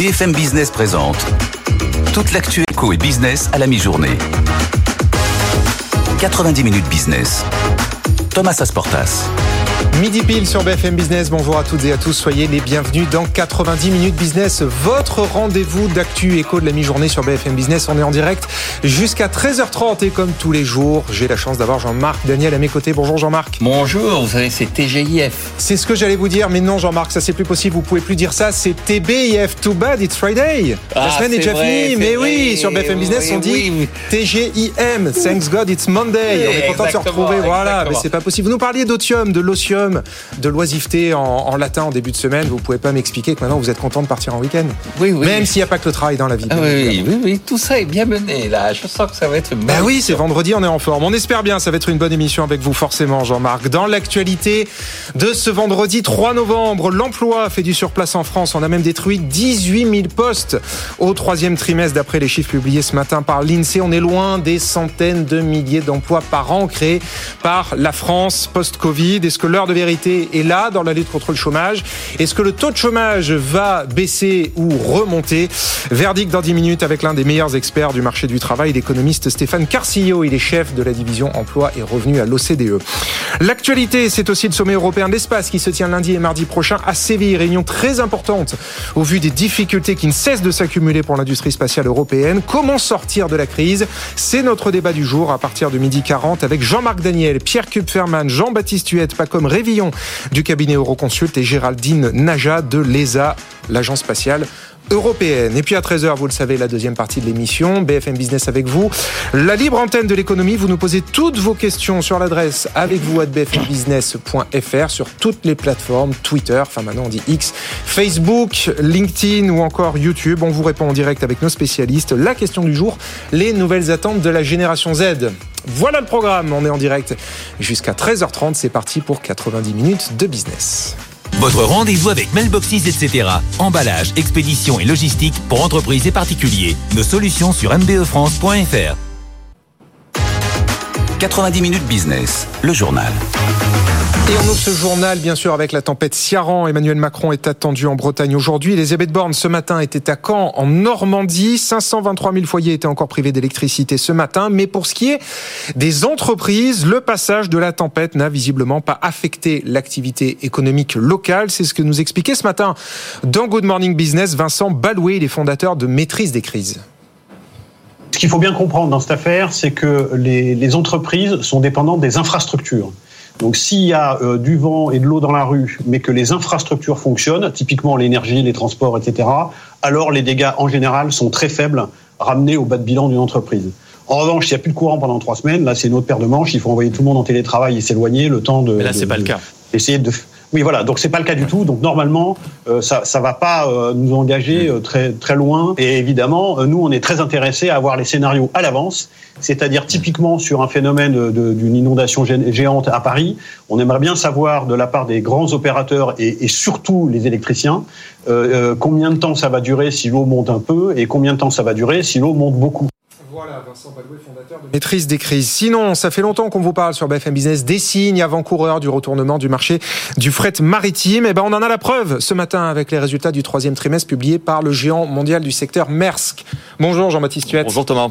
BFM Business présente toute l'actu éco et business à la mi-journée. 90 minutes business. Thomas Asportas. Midi pile sur BFM Business. Bonjour à toutes et à tous. Soyez les bienvenus dans 90 minutes business, votre rendez-vous d'actu éco de la mi-journée sur BFM Business. On est en direct jusqu'à 13h30 et comme tous les jours, j'ai la chance d'avoir Jean-Marc Daniel à mes côtés. Bonjour Jean-Marc. Bonjour, vous savez, c'est TGIF. C'est ce que j'allais vous dire, mais non Jean-Marc, ça c'est plus possible. Vous pouvez plus dire ça. C'est TBIF. Too bad, it's Friday. la Ah, semaine est déjà finie, mais vrai. oui, sur BFM Business, Oui, on dit oui. TGIM. Thanks God, it's Monday. On est content de se retrouver. Voilà, exactement. mais c'est pas possible. Vous nous parliez d'otium, de de l'oisiveté en, en latin en début de semaine. Vous pouvez pas m'expliquer que maintenant vous êtes content de partir en week-end. Oui, oui. Même s'il n'y a pas que le travail dans la vie. Ah oui, oui, oui, tout ça est bien mené là. Je sens que ça va être. Bah oui, c'est vendredi, on est en forme. On espère bien, ça va être une bonne émission avec vous forcément, Jean-Marc. Dans l'actualité de ce vendredi 3 novembre, l'emploi fait du surplace en France. On a même détruit 18 000 postes au troisième trimestre d'après les chiffres publiés ce matin par l'INSEE. On est loin des centaines de milliers d'emplois par an créés par la France post-Covid. Est-ce que de vérité est là dans la lutte contre le chômage Est-ce que le taux de chômage va baisser ou remonter? Verdict dans 10 minutes avec l'un des meilleurs experts du marché du travail, l'économiste Stéphane Carcillo. Il est chef de la division emploi et revenu à l'OCDE. L'actualité, c'est aussi le sommet européen de l'espace qui se tient lundi et mardi prochain à Séville. Réunion très importante au vu des difficultés qui ne cessent de s'accumuler pour l'industrie spatiale européenne. Comment sortir de la crise? C'est notre débat du jour à partir de midi 40 avec Jean-Marc Daniel, Pierre Kupferman, Jean-Baptiste Huette, Pacom Révillon. Du cabinet Euroconsult et Géraldine Naja de l'ESA, l'agence spatiale européenne. Et puis à 13h, vous le savez, la deuxième partie de l'émission, BFM Business avec vous. La libre antenne de l'économie, vous nous posez toutes vos questions sur l'adresse avec vous à bfmbusiness.fr sur toutes les plateformes, Twitter, enfin maintenant on dit X, Facebook, LinkedIn ou encore YouTube. On vous répond en direct avec nos spécialistes. La question du jour, les nouvelles attentes de la génération Z. Voilà le programme, on est en direct jusqu'à 13h30. C'est parti pour 90 minutes de business. Votre rendez-vous avec Mailboxes, etc. Emballage, expédition et logistique pour entreprises et particuliers. Nos solutions sur mbefrance.fr. 90 minutes business, le journal. Et on ouvre ce journal, bien sûr, avec la tempête Ciaran. Emmanuel Macron est attendu en Bretagne aujourd'hui. Elisabeth Borne, ce matin, était à Caen, en Normandie. 523 000 foyers étaient encore privés d'électricité ce matin. Mais pour ce qui est des entreprises, le passage de la tempête n'a visiblement pas affecté l'activité économique locale. C'est ce que nous expliquait ce matin dans Good Morning Business Vincent Baloué, les fondateurs de Maîtrise des crises. Ce qu'il faut bien comprendre dans cette affaire, c'est que les, les entreprises sont dépendantes des infrastructures. Donc s'il y a euh, du vent et de l'eau dans la rue, mais que les infrastructures fonctionnent, typiquement l'énergie, les transports, etc., alors les dégâts en général sont très faibles, ramenés au bas de bilan d'une entreprise. En revanche, s'il n'y a plus de courant pendant trois semaines, là c'est une autre paire de manches, il faut envoyer tout le monde en télétravail et s'éloigner le temps de... Mais là, c'est pas le cas. Essayer de... Oui, voilà, donc c'est pas le cas du tout. Donc normalement, euh, ça ça va pas euh, nous engager euh, très très loin. Et évidemment, nous on est très intéressés à avoir les scénarios à l'avance, c'est-à-dire typiquement sur un phénomène d'une inondation gé- géante à Paris, on aimerait bien savoir de la part des grands opérateurs et, et surtout les électriciens combien de temps ça va durer si l'eau monte un peu et combien de temps ça va durer si l'eau monte beaucoup. Voilà, Vincent fondateur de Maîtrise des crises. Sinon, ça fait longtemps qu'on vous parle sur BFM Business des signes avant-coureurs du retournement du marché du fret maritime. Et ben, on en a la preuve ce matin avec les résultats du troisième trimestre publiés par le géant mondial du secteur Maersk. Bonjour Jean-Baptiste Huette. Bonjour Thomas.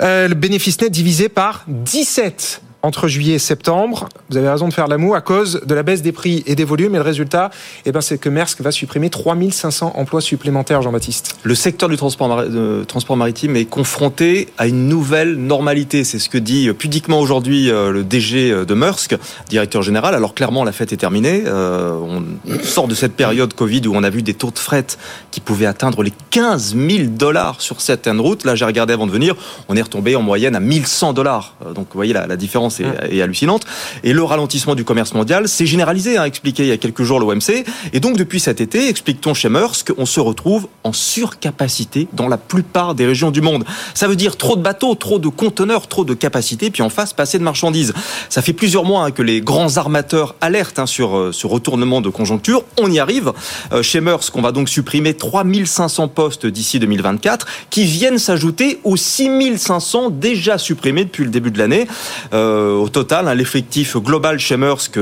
Euh, le bénéfice net divisé par 17 entre juillet et septembre. Vous avez raison de faire l'amour à cause de la baisse des prix et des volumes. Et le résultat, eh ben, c'est que Maersk va supprimer 3500 emplois supplémentaires, Jean-Baptiste. Le secteur du transport, maritime est confronté à une nouvelle normalité. C'est ce que dit pudiquement aujourd'hui euh, le DG de Maersk, directeur général. Alors clairement, la fête est terminée. Euh, on sort de cette période Covid où on a vu des taux de fret qui pouvaient atteindre les 15 000 dollars sur certaines routes. Là, j'ai regardé avant de venir, on est retombé en moyenne à 1100 dollars. Euh, Donc, vous voyez, la différence est, est hallucinante. Et le ralentissement du commerce mondial s'est généralisé, hein, expliqué il y a quelques jours l'OMC. Et donc, depuis cet été, explique-t-on chez Maersk, on se retrouve en surcapacité dans la plupart des régions du monde. Ça veut dire trop de bateaux, trop de conteneurs, trop de capacité, puis en face, pas assez de marchandises. Ça fait plusieurs mois hein, que les grands armateurs alertent hein, sur euh, ce retournement de conjoncture. On y arrive. Euh, chez Maersk, on va donc supprimer 3500 postes d'ici 2024, qui viennent s'ajouter aux 6500 déjà supprimés depuis le début de l'année. Euh, au total, hein, l'effectif global chez Maersk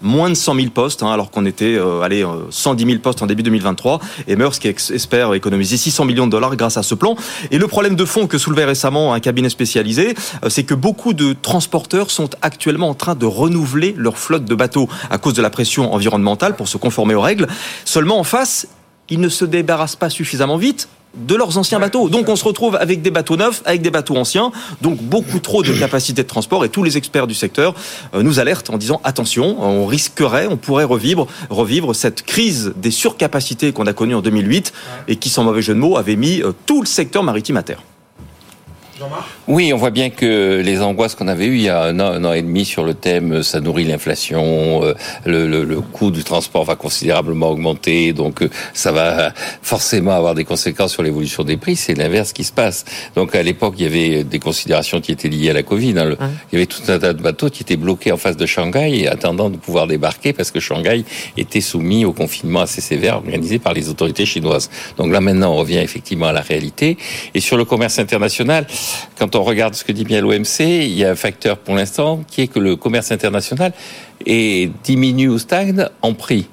moins de 100 000 postes, hein, alors qu'on était euh, allez, 110 000 postes en début 2023. Et Maersk espère économiser 600 millions de dollars grâce à ce plan. Et le problème de fond que soulevait récemment un cabinet spécialisé, c'est que beaucoup de transporteurs sont actuellement en train de renouveler leur flotte de bateaux à cause de la pression environnementale pour se conformer aux règles. Seulement en face, ils ne se débarrassent pas suffisamment vite de leurs anciens bateaux. Donc on se retrouve avec des bateaux neufs, avec des bateaux anciens, donc beaucoup trop de capacité de transport et tous les experts du secteur euh, nous alertent en disant attention, on risquerait, on pourrait revivre, revivre cette crise des surcapacités qu'on a connue en 2008 et qui, sans mauvais jeu de mots, avait mis euh, tout le secteur maritime à terre. Oui, on voit bien que les angoisses qu'on avait eues il y a un an, et demi sur le thème euh, ça nourrit l'inflation, euh, le, coût du transport va considérablement augmenter, donc euh, ça va forcément avoir des conséquences sur l'évolution des prix. C'est l'inverse qui se passe. Donc à l'époque, il y avait des considérations qui étaient liées à la Covid. Hein. Il y avait tout un tas de bateaux qui étaient bloqués en face de Shanghai attendant de pouvoir débarquer parce que Shanghai était soumis au confinement assez sévère organisé par les autorités chinoises. Donc là maintenant, on revient effectivement à la réalité. Et sur le commerce international, quand on regarde ce que dit bien l'OMC, il y a un facteur pour l'instant qui est que le commerce international est diminue ou stagne en prix.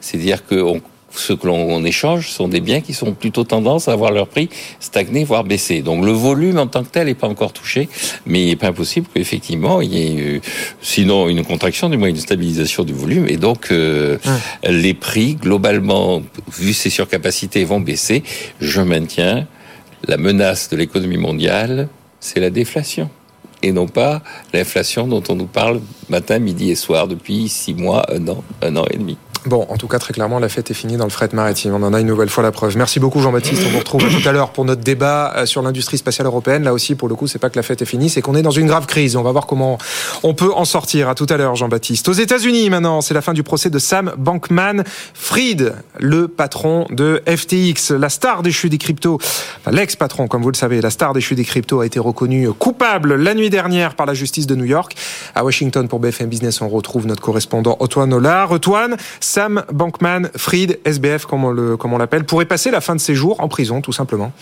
C'est-à-dire que ce que l'on échange sont des biens qui sont plutôt tendance à avoir leur prix stagner, voire baisser. Donc le volume en tant que tel n'est pas encore touché, mais il n'est pas impossible qu'effectivement il y ait, euh, sinon une contraction, du moins une stabilisation du volume, et donc euh, les prix globalement, vu ces surcapacités, vont baisser. Je maintiens la menace de l'économie mondiale, c'est la déflation et non pas l'inflation dont on nous parle matin, midi et soir depuis six mois, un an, un an et demi. Bon, en tout cas, très clairement, la fête est finie dans le fret maritime. On en a une nouvelle fois la preuve. Merci beaucoup, Jean-Baptiste. On vous retrouve tout à l'heure pour notre débat euh, sur l'industrie spatiale européenne. Là aussi, pour le coup, c'est pas que la fête est finie, c'est qu'on est dans une grave crise. On va voir comment on peut en sortir. À tout à l'heure, Jean-Baptiste. Aux États-Unis, maintenant, c'est la fin du procès de Sam Bankman-Fried, le patron de FTX, la star des chutes des cryptos. Enfin, l'ex-patron, comme vous le savez, la star des chutes des cryptos a été reconnu coupable la nuit dernière par la justice de New York. À Washington, pour BFM Business, on retrouve notre correspondant Antoine Olar. Antoine, Sam Bankman-Fried, SBF comme on l'appelle, pourrait passer la fin de ses jours en prison tout simplement.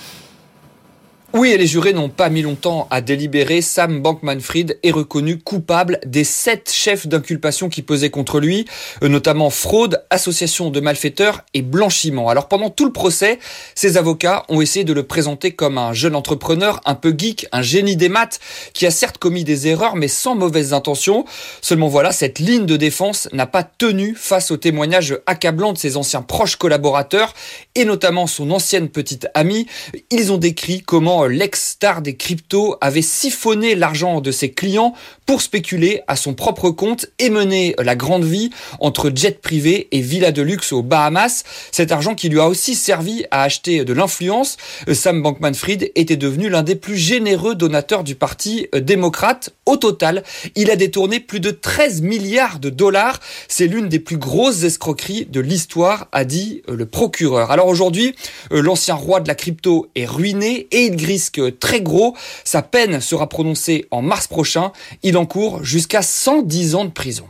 Oui, et les jurés n'ont pas mis longtemps à délibérer. Sam Bankman-Fried est reconnu coupable des sept chefs d'inculpation qui pesaient contre lui, euh, notamment fraude, association de malfaiteurs et blanchiment. Alors pendant tout le procès, ses avocats ont essayé de le présenter comme un jeune entrepreneur un peu geek, un génie des maths, qui a certes commis des erreurs mais sans mauvaises intentions. Seulement voilà, cette ligne de défense n'a pas tenu face aux témoignages accablants de ses anciens proches collaborateurs et notamment son ancienne petite amie. Ils ont décrit comment l'ex-star des cryptos avait siphonné l'argent de ses clients pour spéculer à son propre compte et mener la grande vie entre jet privé et villa de luxe aux Bahamas. Cet argent qui lui a aussi servi à acheter de l'influence. Sam Bankman-Fried était devenu l'un des plus généreux donateurs du parti démocrate. Au total, il a détourné plus de 13 milliards de dollars. C'est l'une des plus grosses escroqueries de l'histoire, a dit le procureur. Alors aujourd'hui, l'ancien roi de la crypto est ruiné et il grille risque très gros. Sa peine sera prononcée en mars prochain. Il encourt jusqu'à 110 ans de prison.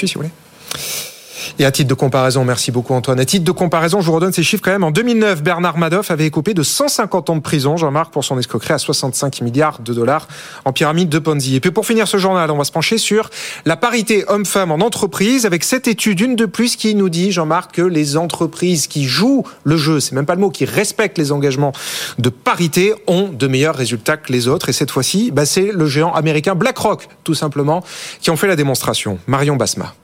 Si. Et à titre de comparaison, merci beaucoup Antoine. À titre de comparaison, je vous redonne ces chiffres quand même. En 2009, Bernard Madoff avait écopé de 150 ans de prison, Jean-Marc, pour son escroquerie à 65 milliards de dollars en pyramide de Ponzi. Et puis pour finir ce journal, on va se pencher sur la parité homme-femme en entreprise avec cette étude, une de plus, qui nous dit, Jean-Marc, que les entreprises qui jouent le jeu, c'est même pas le mot, qui respectent les engagements de parité, ont de meilleurs résultats que les autres. Et cette fois-ci, bah, c'est le géant américain BlackRock, tout simplement, qui en fait la démonstration. Marion Basma.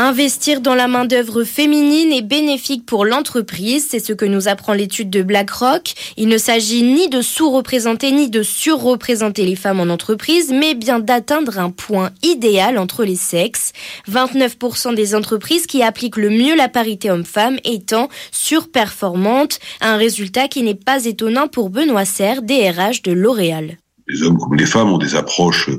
Investir dans la main-d'œuvre féminine est bénéfique pour l'entreprise, c'est ce que nous apprend l'étude de BlackRock. Il ne s'agit ni de sous-représenter ni de surreprésenter les femmes en entreprise, mais bien d'atteindre un point idéal entre les sexes. 29% des entreprises qui appliquent le mieux la parité homme-femme étant surperformantes, un résultat qui n'est pas étonnant pour Benoît Serre, DRH de L'Oréal. Les hommes comme les femmes ont des approches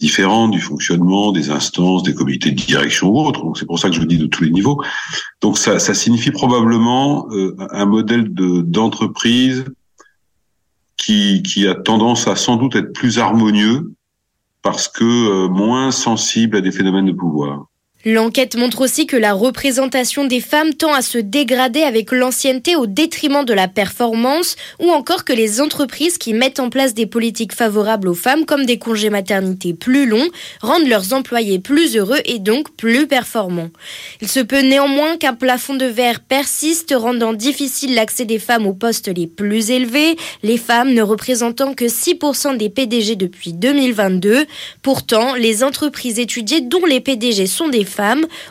différentes du fonctionnement des instances, des comités de direction ou autres. Donc c'est pour ça que je vous dis de tous les niveaux. Donc ça, signifie probablement euh, un modèle de d'entreprise qui, qui a tendance à sans doute être plus harmonieux parce que euh, moins sensible à des phénomènes de pouvoir. L'enquête montre aussi que la représentation des femmes tend à se dégrader avec l'ancienneté au détriment de la performance ou encore que les entreprises qui mettent en place des politiques favorables aux femmes comme des congés maternité plus longs rendent leurs employés plus heureux et donc plus performants. Il se peut néanmoins qu'un plafond de verre persiste rendant difficile l'accès des femmes aux postes les plus élevés, les femmes ne représentant que 6% des PDG depuis 2022. Pourtant, les entreprises étudiées dont les PDG sont des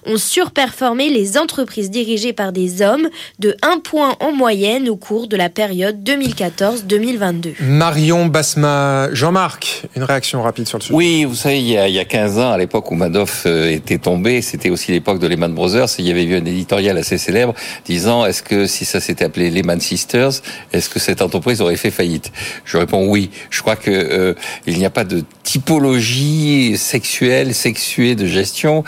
ont surperformé les entreprises dirigées par des hommes de 1 point en moyenne au cours de la période 2014-2022. Marion Basma, Jean-Marc, une réaction rapide sur le sujet. Oui, vous savez, il y a, il y a 15 ans, à l'époque où Madoff euh, était tombé, c'était aussi l'époque de Lehman Brothers, il y avait eu un éditorial assez célèbre disant est-ce que si ça s'était appelé Lehman Sisters, est-ce que cette entreprise aurait fait faillite? Je réponds oui. Je crois que euh, il n'y a pas de typologie sexuelle, sexuée de gestion,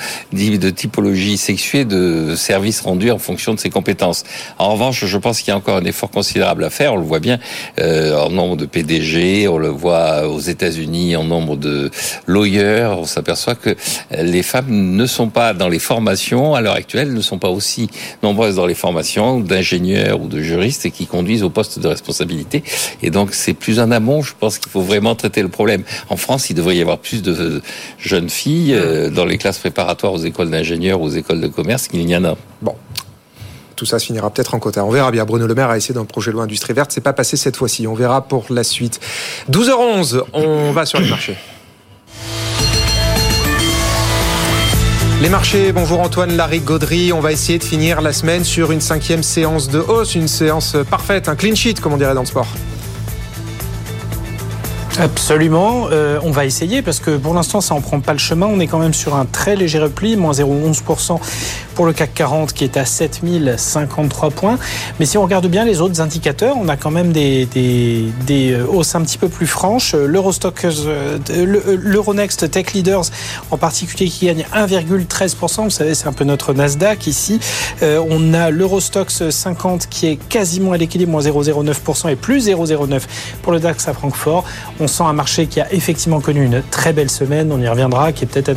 de typologie sexuée de services rendus en fonction de ses compétences. En revanche, je pense qu'il y a encore un effort considérable à faire. On le voit bien euh, en nombre de PDG, on le voit aux États-Unis en nombre de lawyers. On s'aperçoit que les femmes ne sont pas dans les formations à l'heure actuelle, ne sont pas aussi nombreuses dans les formations d'ingénieurs ou de juristes et qui conduisent au poste de responsabilité. Et donc c'est plus en amont. Je pense qu'il faut vraiment traiter le problème. En France, il devrait y avoir plus de jeunes filles euh, dans les classes préparatoires aux écoles d'ingénieurs, aux écoles de commerce qu'il n'y en a. Bon, tout ça se finira peut-être en quota. On verra bien. Bruno Le Maire a essayé d'un projet de loi industrie verte. C'est pas passé cette fois-ci. On verra pour la suite. 12h11, on va sur les marchés. Les marchés, bonjour Antoine Larry Gaudry. On va essayer de finir la semaine sur une cinquième séance de hausse, une séance parfaite, un clean sheet, comme on dirait dans le sport. Absolument, euh, on va essayer parce que pour l'instant ça en prend pas le chemin. On est quand même sur un très léger repli, moins 0,11% pour le CAC 40 qui est à 7053 points. Mais si on regarde bien les autres indicateurs, on a quand même des, des, des euh, hausses un petit peu plus franches. L'Eurostock, euh, l'Euronext Tech Leaders en particulier qui gagne 1,13%. Vous savez, c'est un peu notre Nasdaq ici. on a l'Eurostox 50 qui est quasiment à l'équilibre, moins 0,09% et plus 0,09% pour le DAX à Francfort. Sent un marché qui a effectivement connu une très belle semaine, on y reviendra, qui est peut-être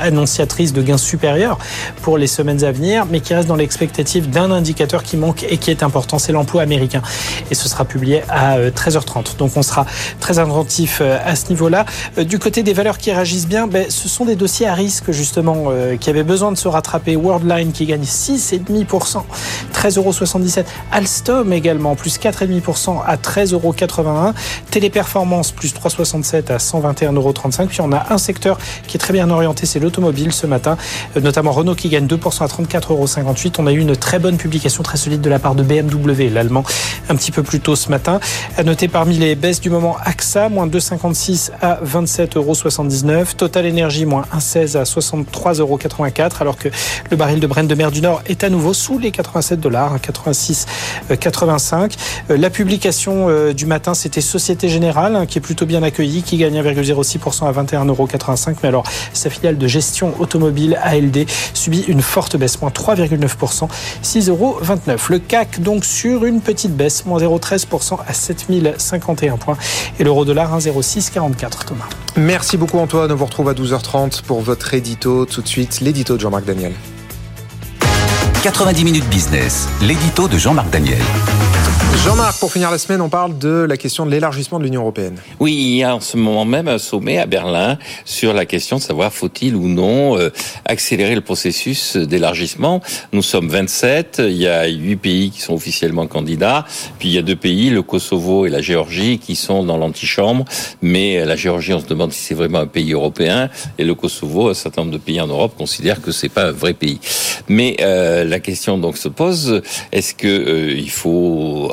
annonciatrice de gains supérieurs pour les semaines à venir, mais qui reste dans l'expectative d'un indicateur qui manque et qui est important, c'est l'emploi américain. Et ce sera publié à 13h30. Euh, Donc on sera très attentif euh, à ce niveau-là. Euh, du côté des valeurs qui réagissent bien, ben, ce sont des dossiers à risque justement qui avaient besoin de se rattraper. Worldline qui gagne 6,5%, 13,77€. Alstom également, plus 4,5% à 13,81€. Téléperformance plus 3,67 à 121,35 Puis on a un secteur qui est très bien orienté, c'est l'automobile ce matin, euh, notamment Renault qui gagne 2% à 34,58 On a eu une très bonne publication très solide de la part de BMW, l'allemand, un petit peu plus tôt ce matin. À noter parmi les baisses du moment AXA, moins 2,56 à 27,79 Total Energy, moins 1,16 à 63,84 alors que le baril de Brent de mer du Nord est à nouveau sous les 87 dollars, 86,85. Euh, la publication euh, du matin, c'était Société Générale, hein, qui est plutôt bien accueilli, qui gagne 1,06% à 21,85€. Mais alors, sa filiale de gestion automobile ALD subit une forte baisse, moins 3,9%, 6,29€. Le CAC, donc, sur une petite baisse, moins 0,13% à 7051 points. Et l'euro dollar, 1,0644, Thomas. Merci beaucoup, Antoine. On vous retrouve à 12h30 pour votre édito. Tout de suite, l'édito de Jean-Marc Daniel. 90 minutes business, l'édito de Jean-Marc Daniel. Jean-Marc, pour finir la semaine, on parle de la question de l'élargissement de l'Union européenne. Oui, il y a en ce moment même un sommet à Berlin sur la question de savoir faut-il ou non euh, accélérer le processus d'élargissement. Nous sommes 27, il y a 8 pays qui sont officiellement candidats, puis il y a deux pays, le Kosovo et la Géorgie, qui sont dans l'antichambre, mais la Géorgie, on se demande si c'est vraiment un pays européen, et le Kosovo, un certain nombre de pays en Europe considèrent que c'est pas un vrai pays. Mais euh, la question donc se pose, est-ce que euh, il faut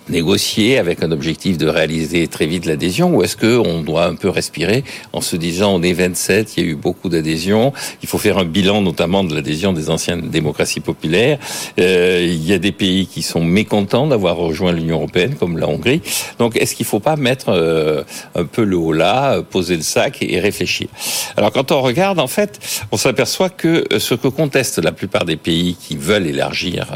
négocier avec un objectif de réaliser très vite l'adhésion ou est-ce que on doit un peu respirer en se disant on est 27, il y a eu beaucoup d'adhésions, il faut faire un bilan notamment de l'adhésion des anciennes démocraties populaires. Euh, il y a des pays qui sont mécontents d'avoir rejoint l'Union européenne comme la Hongrie. Donc est-ce qu'il ne faut pas mettre euh, un peu le haut là, poser le sac et réfléchir? Alors quand on regarde en fait, on s'aperçoit que ce que contestent la plupart des pays qui veulent élargir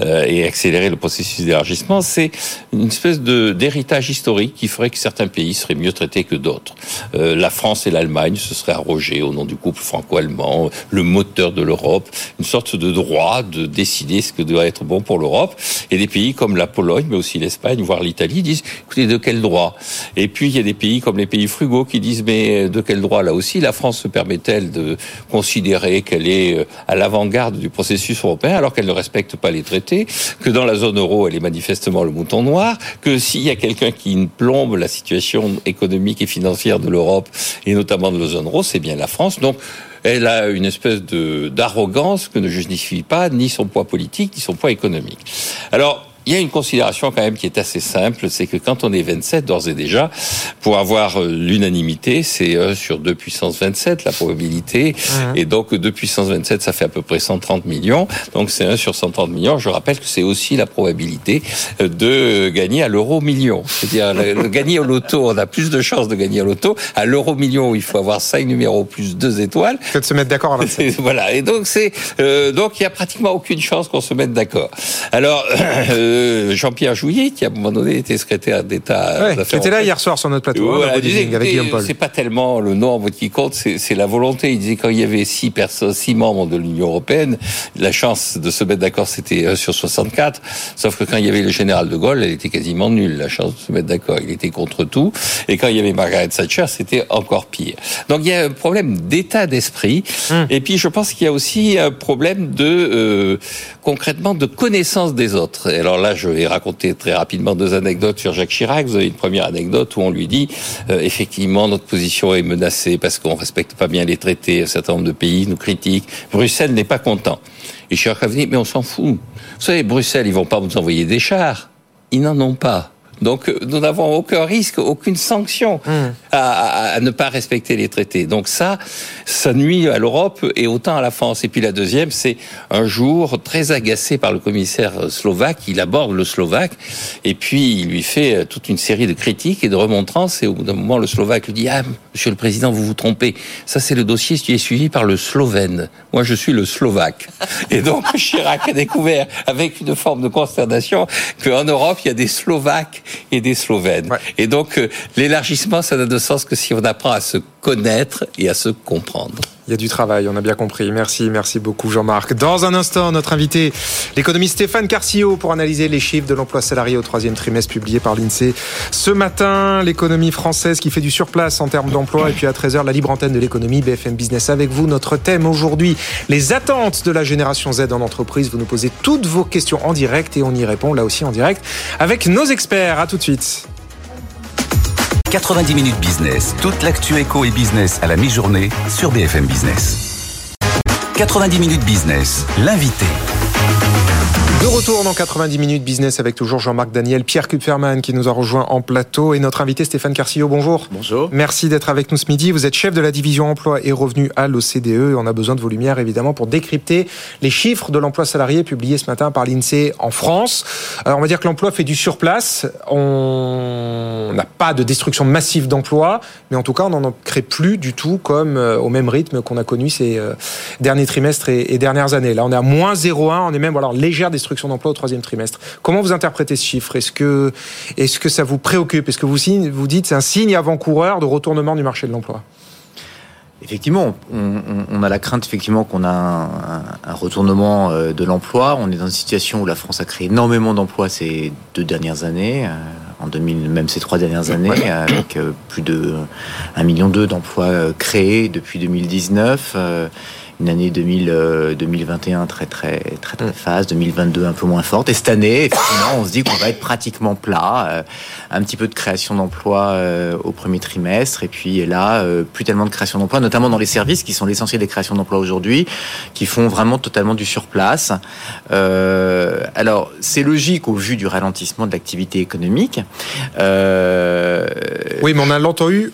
euh, et accélérer le processus d'élargissement, c'est une espèce de d'héritage historique qui ferait que certains pays seraient mieux traités que d'autres. Euh, la France et l'Allemagne se seraient arrogés au nom du couple franco-allemand, le moteur de l'Europe, une sorte de droit de décider ce que doit être bon pour l'Europe. Et des pays comme la Pologne, mais aussi l'Espagne, voire l'Italie, disent écoutez, de quel droit? Et puis il y a des pays comme les pays frugaux qui disent mais de quel droit? Là aussi la France se permet-elle de considérer qu'elle est euh, à l'avant-garde du processus européen alors qu'elle ne respecte pas les traités, que dans la zone euro elle est manifestement le noir, que s'il y a quelqu'un qui plombe la situation économique et financière de l'Europe et notamment de la zone euro, c'est bien la France. Donc elle a une espèce d'arrogance que ne justifie pas ni son poids politique ni son poids économique. Alors il y a une considération quand même qui est assez simple, c'est que quand on est 27 d'ores et déjà, pour avoir euh, l'unanimité, c'est 1 sur 2 puissance 27 la probabilité, et donc 2 puissance 27 ça fait à peu près 130 millions, donc c'est 1 sur 130 millions. Je rappelle que c'est aussi la probabilité euh, de gagner à l'euro million, c'est-à-dire gagner au loto, on a plus de chances de gagner au loto. À l'euro million, il faut avoir 5 numéros plus 2 étoiles. Que de se mettre d'accord à 27. voilà, et donc c'est euh, donc il y a pratiquement aucune chance qu'on se mette d'accord. Alors Jean-Pierre Jouillet, qui à un moment donné était secrétaire d'État. Ouais, qui était là hier soir sur notre plateau. Hein, c'est pas tellement le nombre qui compte, c'est la volonté. Il disait quand il y avait six personnes, six membres de l'Union européenne, la chance de se mettre d'accord c'était 1 sur 64. Sauf que quand il y avait le général de Gaulle, elle était quasiment nulle, la chance de se mettre d'accord. Il était contre tout. Et quand il y avait Margaret Thatcher, c'était encore pire. Donc il y a un problème d'état d'esprit. Hum. Et puis je pense qu'il y a aussi un problème de euh, concrètement de connaissance des autres. Alors là, je vais raconter très rapidement deux anecdotes sur Jacques Chirac. Vous avez une première anecdote où on lui dit euh, effectivement notre position est menacée parce qu'on respecte pas bien les traités. Un certain nombre de pays nous critiquent. Bruxelles n'est pas content. Et Chirac a dit mais on s'en fout. Vous savez, Bruxelles, ils vont pas vous envoyer des chars. Ils n'en ont pas. Donc euh, nous n'avons aucun risque, aucune sanction hmm. à, ne pas respecter les traités. Donc ça, ça nuit à l'Europe et autant à la France. Et puis la deuxième, c'est un jour très agacé par le commissaire slovaque, il aborde le slovaque et puis il lui fait euh, toute une série de critiques et de remontrances. Et au bout d'un moment, le slovaque lui dit ah Monsieur le Président, vous vous trompez. Ça c'est le dossier qui est suivi par le slovène. Moi, je suis le slovaque. Et donc Chirac a découvert avec une forme de consternation qu'en Europe il y a des Slovaques et des Slovènes. Et donc, euh, l'élargissement, ça n'a de sens que si on apprend à se connaître et à se comprendre. Il y a du travail, on a bien compris. Merci, merci beaucoup Jean-Marc. Dans un instant, notre invité, l'économiste Stéphane Carcio, pour analyser les chiffres de l'emploi salarié au troisième trimestre publié par l'INSEE. Ce matin, l'économie française qui fait du surplace en termes d'emploi. Et puis à 13h, la libre antenne de l'économie, BFM Business avec vous. Notre thème aujourd'hui, les attentes de la génération Z en entreprise. Vous nous posez toutes vos questions en direct et on y répond là aussi en direct avec nos experts. À tout de suite. 90 minutes business, toute l'actu éco et business à la mi-journée sur BFM Business. 90 minutes business, l'invité. De retour dans 90 minutes business avec toujours Jean-Marc Daniel, Pierre Kupferman qui nous a rejoint en plateau et notre invité Stéphane Carcillo. Bonjour. Bonjour. Merci d'être avec nous ce midi. Vous êtes chef de la division emploi et revenus à l'OCDE et on a besoin de vos lumières évidemment pour décrypter les chiffres de l'emploi salarié publiés ce matin par l'INSEE en France. Alors on va dire que l'emploi fait du surplace. On n'a pas de destruction massive d'emplois, mais en tout cas on n'en crée plus du tout comme euh, au même rythme qu'on a connu ces euh, derniers trimestres et dernières années. Là on est à moins 0,1, on est même voilà, légère destruction d'emploi au troisième trimestre. Comment vous interprétez ce chiffre? Est-ce que, est que ça vous préoccupe? Est-ce que vous, vous dites c'est un signe avant-coureur de retournement du marché de l'emploi? Effectivement, on, a la crainte effectivement qu'on a un, retournement euh, de l'emploi. On est dans une situation où la France a créé énormément d'emplois ces deux dernières années, euh, en 2000, même ces trois dernières années, avec euh, plus de 1,2 million d'emplois créés depuis 2019 une année 2000, 2021 euh, très très très très phase, 2022 un peu moins forte. Et cette année, effectivement, on se dit qu'on va être pratiquement plat, euh, un petit peu de création d'emplois euh, au premier trimestre, et puis là, plus tellement de création d'emplois, notamment dans les services qui sont l'essentiel des créations d'emplois aujourd'hui, qui font vraiment totalement du surplace. alors, c'est logique au vu du ralentissement de l'activité économique. Oui, mais on a longtemps eu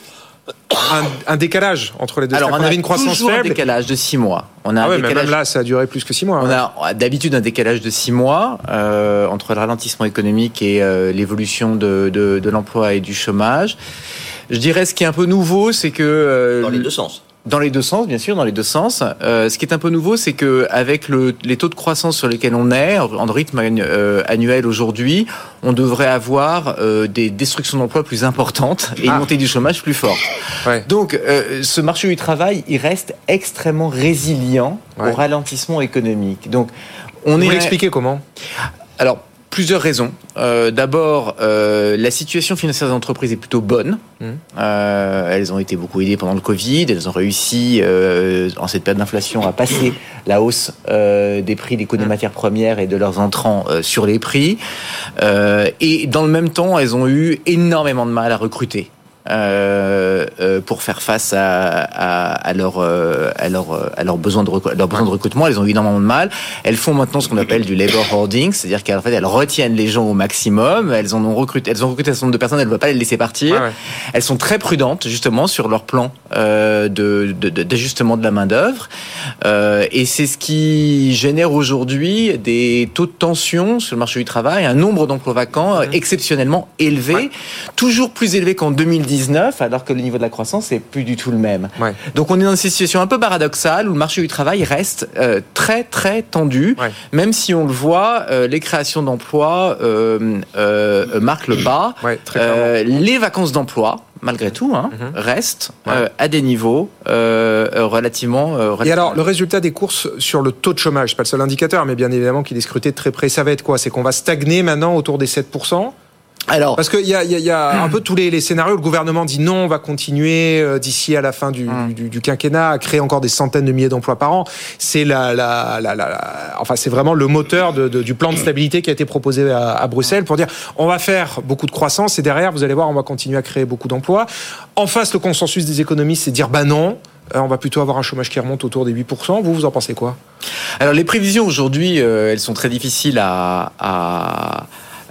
un, décalage entre les deux. Alors, on, a une croissance faible. un décalage de 6 mois. On a ah mais même là, ça a duré plus que 6 mois. On a d'habitude un décalage de 6 mois euh, entre le ralentissement économique et euh, l'évolution de, de, de l'emploi et du chômage. Je dirais ce qui est un peu nouveau, c'est que... Euh, Dans les deux sens Dans les deux sens, bien sûr, dans les deux sens. Euh, ce qui est un peu nouveau, c'est que avec le, les taux de croissance sur lesquels on est, en rythme euh, annuel aujourd'hui, on devrait avoir euh, des destructions d'emplois plus importantes et une ah. montée du chômage plus forte. Ouais. Donc, euh, ce marché du travail, il reste extrêmement résilient au ralentissement économique. Donc, on Vous est. expliquer comment? Alors, Plusieurs raisons. Euh, D'abord, euh, la situation financière des entreprises est plutôt bonne. Mmh. Euh, elles ont été beaucoup aidées pendant le Covid. Elles ont réussi, euh, en cette période d'inflation, à passer la hausse euh, des prix des coûts des mmh. matières premières et de leurs entrants euh, sur les prix. et dans le même temps, elles ont eu énormément de mal à recruter. Euh, euh, pour faire face à, à, à leurs à leur, à leurs besoins de leurs besoins de recrutement. Elles ont énormément de mal. Elles font maintenant ce qu'on appelle du labor hoarding, c'est-à-dire qu'en fait elles retiennent les gens au maximum. Elles en ont recruté, elles ont recruté un certain nombre de personnes. Elles ne veulent pas les laisser partir. Elles sont très prudentes justement sur leur plan euh, de d'ajustement de, de, la main d'œuvre. Euh, et c'est ce qui génère aujourd'hui des taux de tension sur le marché du travail, un nombre d'emplois vacants exceptionnellement élevé, toujours plus élevé qu'en 2010 alors que le niveau de la croissance est plus du tout le même. Donc on est dans une situation un peu paradoxale où le marché du travail reste euh, très très tendu, même si on le voit, euh, les créations d'emplois euh, marquent le pas. les vacances d'emploi, malgré tout, hein, mhm. restent à des niveaux relativement, Et alors, le résultat des courses sur le taux de chômage, pas le seul indicateur, mais bien évidemment qu'il est scruté de très près, ça va être quoi? C'est qu'on va stagner maintenant autour des 7% alors, parce qu'il y a, y, y a un peu tous les, les, scénarios. Le gouvernement dit non, on va continuer euh, d'ici à la fin du, hum. du, du, quinquennat à créer encore des centaines de milliers d'emplois par an. C'est la, la, la, la, enfin, c'est vraiment le moteur de, de, du plan de stabilité qui a été proposé à, à, Bruxelles pour dire on va faire beaucoup de croissance et derrière, vous allez voir, on va continuer à créer beaucoup d'emplois. En face, le consensus des économistes, c'est dire bah non. Euh, on va plutôt avoir un chômage qui remonte autour des 8%. Vous, vous en pensez quoi? Alors, les prévisions aujourd'hui, euh, elles sont très difficiles à, à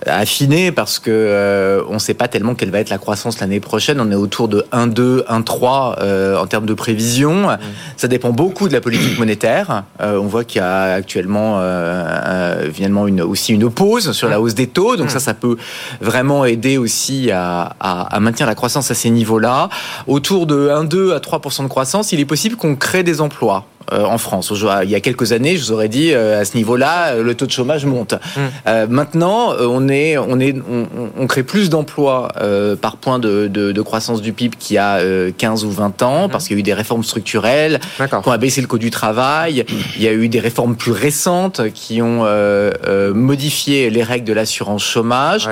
affiné parce que euh, on ne sait pas tellement quelle va être la croissance l'année prochaine. On est autour de 1,2, 1,3 euh, en termes de prévision. Mmh. Ça dépend beaucoup de la politique monétaire. Euh, on voit qu'il y a actuellement euh, finalement une, aussi une pause sur la mmh. hausse des taux. Donc mmh. ça, ça peut vraiment aider aussi à, à, à maintenir la croissance à ces niveaux-là. Autour de 1,2 à 3% de croissance, il est possible qu'on crée des emplois. Euh, en France. Il y a quelques années, je vous aurais dit euh, à ce niveau-là, euh, le taux de chômage monte. Mmh. maintenant, on est, on est, on, crée plus d'emplois par point de, de, croissance du PIB qu'il y a 15 ou 20 ans, mmh. parce qu'il y a eu des réformes structurelles qui ont abaissé le coût du travail. Il y a eu des réformes plus récentes qui ont modifié les règles de l'assurance chômage.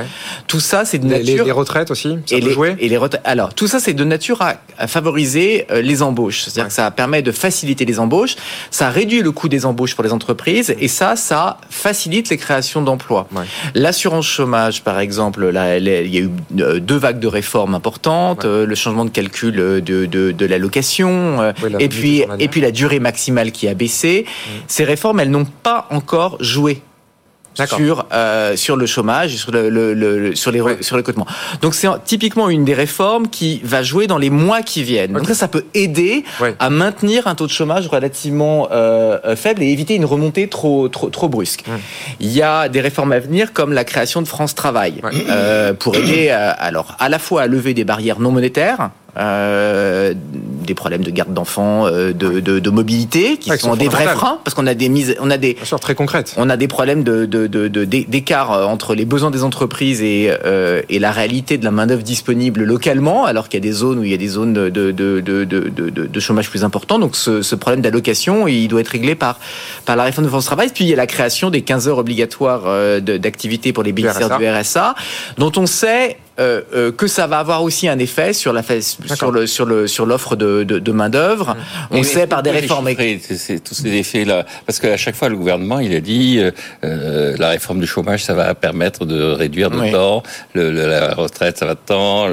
Tout ça, c'est de nature. Les, retraites aussi. Ça et, les, jouer? et les retraites. Alors, tout ça, c'est de nature à, à favoriser les embauches. C'est-à-dire que ça permet de faciliter les embauches ça réduit le coût des embauches pour les entreprises et ça, ça facilite les créations d'emplois. L'assurance chômage, par exemple, là, il y a eu euh, deux vagues de réformes importantes, euh, le changement de calcul de, de, de l'allocation, euh, et puis et puis la durée maximale qui a baissé. Mm. Ces réformes, elles n'ont pas encore joué sur euh, sur le chômage, sur le, le, le sur les sur les recrutements. Donc c'est typiquement une des réformes qui va jouer dans les mois qui viennent. Donc ça, ça peut aider à maintenir un taux de chômage relativement euh, euh, faible et éviter une remontée trop trop trop brusque. Il y a des réformes à venir comme la création de France Travail euh, pour aider à, alors à la fois à lever des barrières non monétaires euh, des problèmes de garde d'enfants, euh, de, de, de, mobilité, qui, sont, des vrais freins, parce qu'on a des mises, on a des, très concrètes. On a des problèmes de, d'écart euh, entre les besoins des entreprises et, euh, et la réalité de la main d'œuvre disponible localement, alors qu'il y a des zones où il y a des zones de, de, de, de, de chômage plus important. Donc ce, ce problème d'allocation, il doit être réglé par par la réforme de France Travail. Puis il y a la création des 15 heures obligatoires d'activité pour les bénéficiaires du RSA, dont on sait euh, euh, que ça va avoir aussi un effet sur la sur le sur le sur l'offre de, de, de main d'œuvre. On sait par des réformes. C'est tous ces effets là, parce qu'à chaque fois le gouvernement il a dit euh, euh la réforme du chômage ça va permettre de réduire de temps, le, la retraite ça va de temps.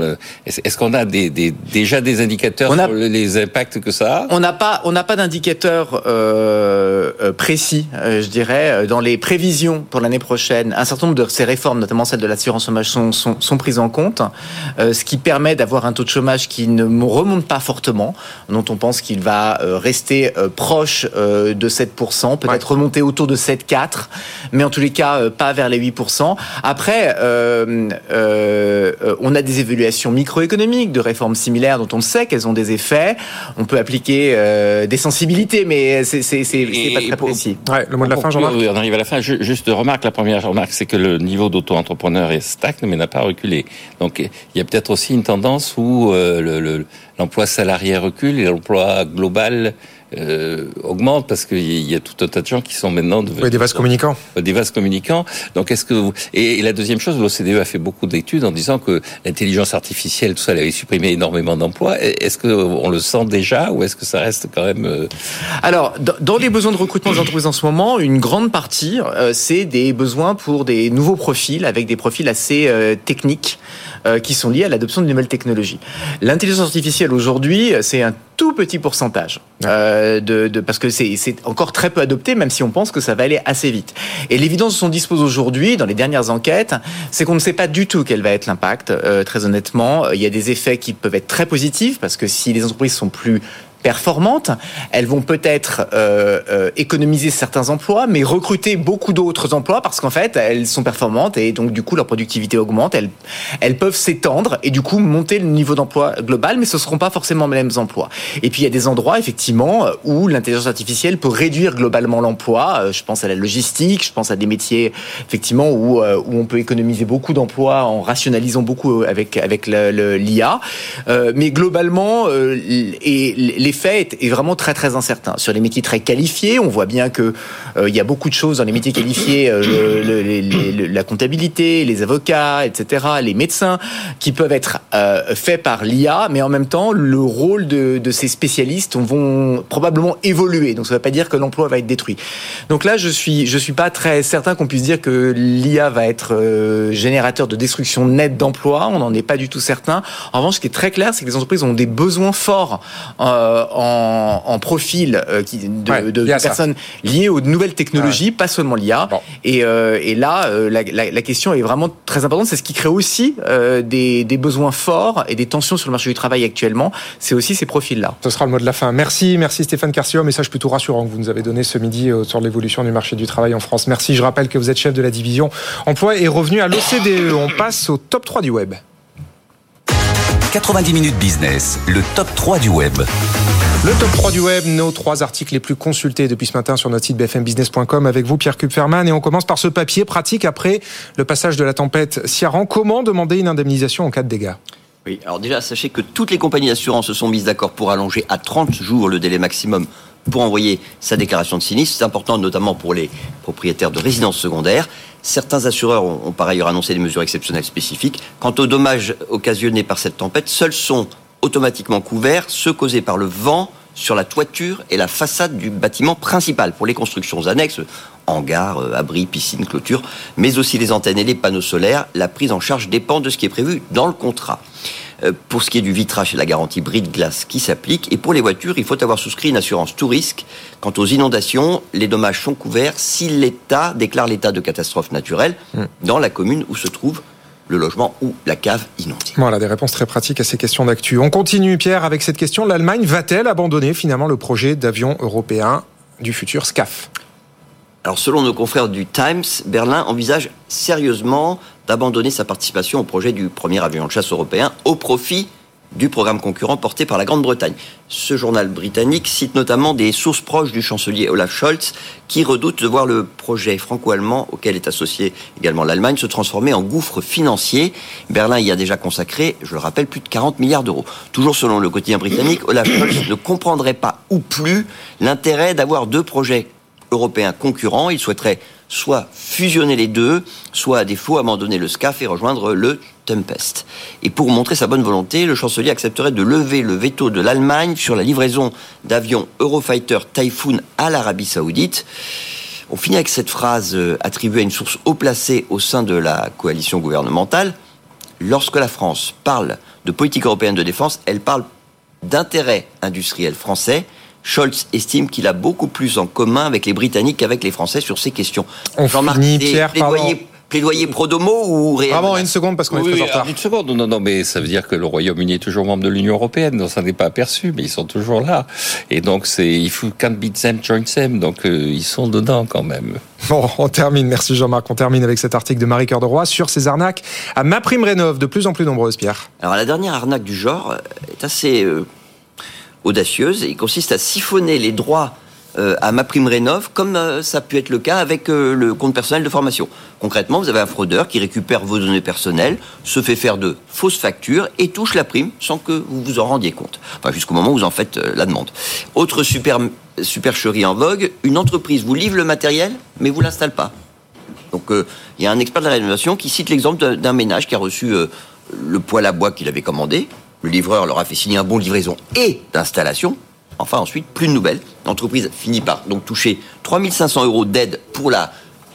Est-ce qu'on a des, des, déjà des indicateurs on a, sur les impacts que ça a? On n'a pas on n'a pas d'indicateurs euh, précis, je dirais, dans les prévisions pour l'année prochaine. Un certain nombre de ces réformes, notamment celle de l'assurance chômage, sont, sont, sont prises en compte, ce qui permet d'avoir un taux de chômage qui ne remonte pas fortement, dont on pense qu'il va rester proche de 7%, peut-être remonter autour de 7,4, mais en tous les cas pas vers les 8%. Après, on a des évaluations microéconomiques de réformes similaires dont on sait qu'elles ont des effets. On peut appliquer des sensibilités, mais c'est pas très précis. Ouais, le mot de la fin, Jean-Marc. On arrive à la fin. Juste remarque, la première remarque, c'est que le niveau d'auto-entrepreneur est stagne, mais n'a pas reculé. Donc, il y a peut-être aussi une tendance où euh, l'emploi salarié recule et l'emploi global euh, augmente parce qu'il y a tout un tas de gens qui sont maintenant devenus des vases communicants. Des vases communicants. Donc est-ce que vous... et, la deuxième chose, l'OCDE a fait beaucoup d'études en disant que l'intelligence artificielle, tout ça, elle avait supprimé énormément d'emplois. Est-ce que on le sent déjà ou est-ce que ça reste quand même euh, Alors dans les besoins de recrutement des entreprises en ce moment, une grande partie euh, c'est des besoins pour des nouveaux profils avec des profils assez techniques qui sont liés à l'adoption de nouvelles technologies. L'intelligence artificielle aujourd'hui, c'est un tout petit pourcentage. Euh, de, de, parce que c'est encore très peu adopté, même si on pense que ça va aller assez vite. Et l'évidence dont on dispose aujourd'hui, dans les dernières enquêtes, c'est qu'on ne sait pas du tout quel va être l'impact, euh, très honnêtement. Il y a des effets qui peuvent être très positifs, parce que si les entreprises sont plus performantes. Elles vont peut-être euh, euh, économiser certains emplois, mais recruter beaucoup d'autres emplois parce qu'en fait, elles sont performantes et donc du coup leur productivité augmente. Elles, peuvent s'étendre et du coup monter le niveau d'emploi global, mais ce ne seront pas forcément les mêmes emplois. Et puis il y a des endroits effectivement où l'intelligence artificielle peut réduire globalement l'emploi. Euh, je pense à la logistique, je pense à des métiers effectivement où, où on peut économiser beaucoup d'emplois en rationalisant beaucoup avec avec l'IA. mais globalement, et les fait est, vraiment très très incertain. Sur les métiers très qualifiés, on voit bien que euh, il y a beaucoup de choses dans les métiers qualifiés, euh, la comptabilité, les avocats, etc., les médecins, qui peuvent être euh, faits par l'IA, mais en même temps, le rôle de, ces spécialistes vont probablement évoluer. Donc ça ne veut pas dire que l'emploi va être détruit. Donc là, je suis je suis pas très certain qu'on puisse dire que l'IA va être générateur de destruction nette d'emplois. On n'en est pas du tout certain. En revanche, ce qui est très clair, c'est que les entreprises ont des besoins forts en, profil euh, de, personnes liées aux nouvelles technologies, pas seulement l'IA. Euh, et, là, euh, la, question est vraiment très importante. C'est ce qui crée aussi des, besoins forts et des tensions sur le marché du travail actuellement. C'est aussi ces profils-là. Ce sera le mot de la fin. Merci, merci Stéphane Carcio. Message plutôt rassurant que vous nous avez donné ce midi sur l'évolution du marché du travail en France. Merci. Je rappelle que vous êtes chef de la division emploi et revenu à l'OCDE. On passe au top 3 du web. 90 minutes business, le top 3 du web. Le top 3 du web, nos trois articles les plus consultés depuis ce matin sur notre site bfmbusiness.com avec vous Pierre Kupferman et on commence par ce papier pratique après le passage de la tempête Ciaran. Comment demander une indemnisation en cas de dégâts? Oui, alors déjà, sachez que toutes les compagnies d'assurance se sont mises d'accord pour allonger à 30 jours le délai maximum pour envoyer sa déclaration de sinistre. C'est important notamment pour les propriétaires de résidences secondaires. Certains assureurs ont, par ailleurs annoncé des mesures exceptionnelles spécifiques. Quant aux dommages occasionnés par cette tempête, seuls sont automatiquement couverts ceux causés par le vent sur la toiture et la façade du bâtiment principal. Pour les constructions annexes, hangars, euh, abris, piscines, clôtures, mais aussi les antennes et les panneaux solaires, la prise en charge dépend de ce qui est prévu dans le contrat. Euh, pour ce qui est du vitrage, et la garantie bris de glace qui s'applique. Et pour les voitures, il faut avoir souscrit une assurance tout risque. Quant aux inondations, les dommages sont couverts si l'État déclare l'état de catastrophe naturelle hmm. dans la commune où se trouve le logement ou la cave inondée. Voilà, des réponses très pratiques à ces questions d'actu. On continue, Pierre, avec cette question. L'Allemagne va-t-elle abandonner finalement le projet d'avion européen du futur SCAF? Alors selon nos confrères du Times, Berlin envisage sérieusement d'abandonner sa participation au projet du premier avion de chasse européen au profit du programme concurrent porté par la Grande-Bretagne. Ce journal britannique cite notamment des sources proches du chancelier Olaf Scholz qui redoute de voir le projet franco-allemand auquel est associé également l'Allemagne se transformer en gouffre financier. Berlin y a déjà consacré, je le rappelle, plus de 40 milliards d'euros. Toujours selon le quotidien britannique, Olaf Scholz ne comprendrait pas ou plus l'intérêt d'avoir deux projets européens concurrents. Il souhaiterait soit fusionner les deux, soit à défaut abandonner le SCAF et rejoindre le Tempest. Et pour montrer sa bonne volonté, le chancelier accepterait de lever le veto de l'Allemagne sur la livraison d'avions Eurofighter Typhoon à l'Arabie Saoudite. On finit avec cette phrase euh, attribuée à une source haut placée au sein de la coalition gouvernementale. Lorsque la France parle de politique européenne de défense, elle parle d'intérêt industriel français Scholz estime qu'il a beaucoup plus en commun avec les Britanniques qu'avec les Français sur ces questions. On finit, Pierre, Plaidoyer pro domo ou réel Vraiment une seconde parce qu'on est très en retard. Une seconde, non, non, mais ça veut dire que le Royaume-Uni est toujours membre de l'Union européenne, donc ça n'est pas aperçu, mais ils sont toujours là. Et donc c'est, il faut can't beat them, join them, donc euh, ils sont dedans quand même. Bon, on termine, merci Jean-Marc, on termine avec cet article de Marie Cœur de Roy sur ces arnaques à ma prime rénov, de plus en plus nombreuses, Pierre. Alors la dernière arnaque du genre est assez euh, audacieuse et consiste à siphonner les droits euh, à ma prime rénov, comme euh, ça a pu être le cas avec euh, le compte personnel de formation. Concrètement, vous avez un fraudeur qui récupère vos données personnelles, se fait faire de fausses factures et touche la prime sans que vous vous en rendiez compte. Enfin, jusqu'au moment où vous en faites la demande. Autre super, supercherie en vogue, une entreprise vous livre le matériel, mais vous l'installe pas. Donc, il y a un expert de la rénovation qui cite l'exemple d'un ménage qui a reçu le poêle à bois qu'il avait commandé. Le livreur leur a fait signer un bon de livraison et d'installation. Enfin, ensuite, plus de nouvelles. L'entreprise finit par donc toucher 3500 euros d'aide pour la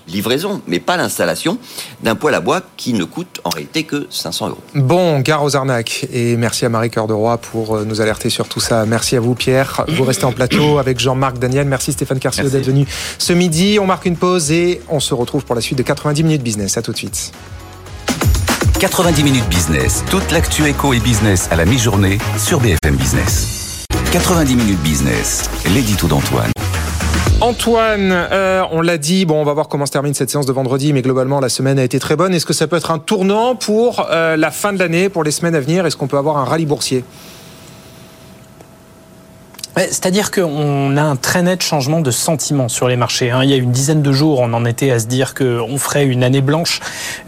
livraison, mais pas l'installation d'un poêle à bois qui ne coûte en réalité que 500 euros. Bon, gare aux arnaques. Et merci à Marie Cœur de Roy pour euh, nous alerter sur tout ça. Merci à vous, Pierre. Vous restez en plateau avec Jean-Marc Daniel. Merci Stéphane Carcio d'être venu ce midi. On marque une pause et on se retrouve pour la suite de 90 minutes business. À tout de suite. 90 minutes business. Toute l'actu éco et business à la mi-journée sur BFM Business. 90 minutes business, l'édito d'Antoine. Antoine, euh, on l'a dit, bon, on va voir comment se termine cette séance de vendredi, mais globalement, la semaine a été très bonne. Est-ce que ça peut être un tournant pour euh, la fin de l'année, pour les semaines à venir? Est-ce qu'on peut avoir un rallye boursier? C'est-à-dire qu'on a un très net changement de sentiment sur les marchés. Hein. Il y a une dizaine de jours, on en était à se dire qu'on ferait une année blanche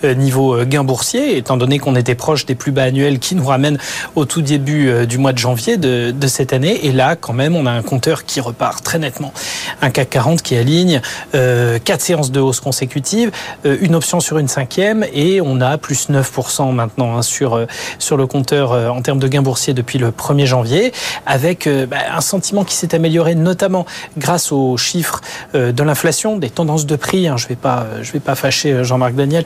euh, niveau euh, gain boursier, étant donné qu'on était proche des plus bas annuels qui nous ramènent au tout début euh, du mois de janvier de, cette année. Et là, quand même, on a un compteur qui repart très nettement. Un CAC 40 qui aligne quatre séances de hausse consécutives, une option sur une cinquième, et on a plus 9% maintenant hein, sur, sur le compteur en termes de gain boursier depuis le 1er janvier, avec bah, un sentiment qui s'est amélioré notamment grâce aux chiffres euh, de l'inflation, des tendances de prix. Hein, je vais pas, euh, vais pas fâcher euh, Jean-Marc Daniel,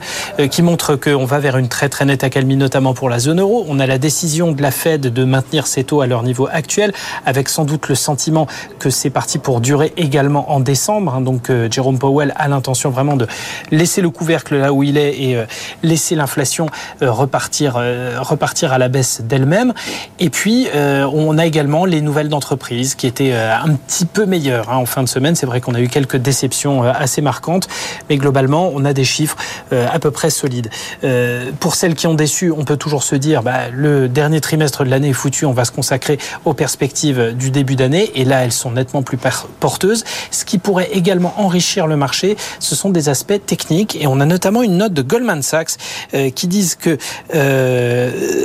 qui montre qu'on va vers une très très nette accalmie, notamment pour la zone euro. On a la décision de la Fed de maintenir ses taux à leur niveau actuel, avec sans doute le sentiment que c'est parti pour durer également en décembre. Hein. Donc Jérôme Powell a l'intention vraiment de laisser le couvercle là où il est et laisser l'inflation repartir, repartir à la baisse d'elle-même. Et puis on a également les nouvelles qui était euh, un petit peu meilleure hein, en fin de semaine. C'est vrai qu'on a eu quelques déceptions euh, assez marquantes, mais globalement, on a des chiffres euh, à peu près solides. Pour celles qui ont déçu, on peut toujours se dire, bah, le dernier trimestre de l'année est foutu, on va se consacrer aux perspectives du début d'année, et là, elles sont nettement plus porteuses. Ce qui pourrait également enrichir le marché, ce sont des aspects techniques, et on a notamment une note de Goldman Sachs qui disent que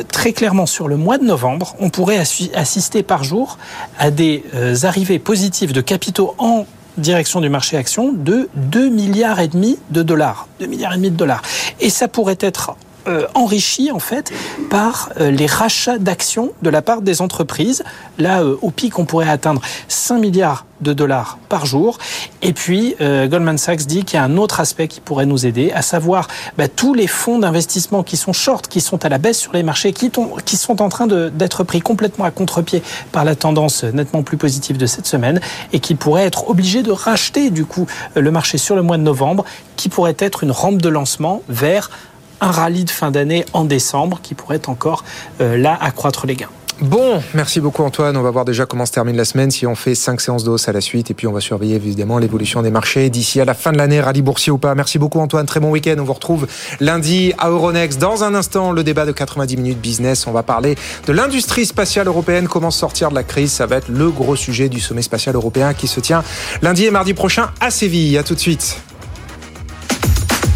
très clairement sur le mois de novembre, on pourrait assister par jour à des euh, arrivées positives de capitaux en direction du marché action de 2 milliards et demi de dollars. 2 milliards et demi de dollars. Et ça pourrait être euh, enrichi en fait par euh, les rachats d'actions de la part des entreprises. Là, euh, au pic, on pourrait atteindre 5 milliards de dollars par jour. Et puis, Goldman Sachs dit qu'il y a un autre aspect qui pourrait nous aider, à savoir bah, tous les fonds d'investissement qui sont short, qui sont à la baisse sur les marchés, qui, qui sont en train d'être pris complètement à contre-pied par la tendance nettement plus positive de cette semaine et qui pourraient être obligés de racheter du coup le marché sur le mois de novembre, qui pourrait être une rampe de lancement vers un rallye de fin d'année en décembre qui pourrait encore euh, là accroître les gains. Bon, merci beaucoup Antoine. On va voir déjà comment se termine la semaine, si on fait cinq séances de hausse à la suite, et puis on va surveiller évidemment l'évolution des marchés d'ici à la fin de l'année, rallye boursier ou pas. Merci beaucoup Antoine, très bon week-end. On vous retrouve lundi à Euronext. Dans un instant, le débat de 90 minutes business. On va parler de l'industrie spatiale européenne, comment sortir de la crise? Ça va être le gros sujet du sommet spatial européen qui se tient lundi et mardi prochain à Séville. À tout de suite.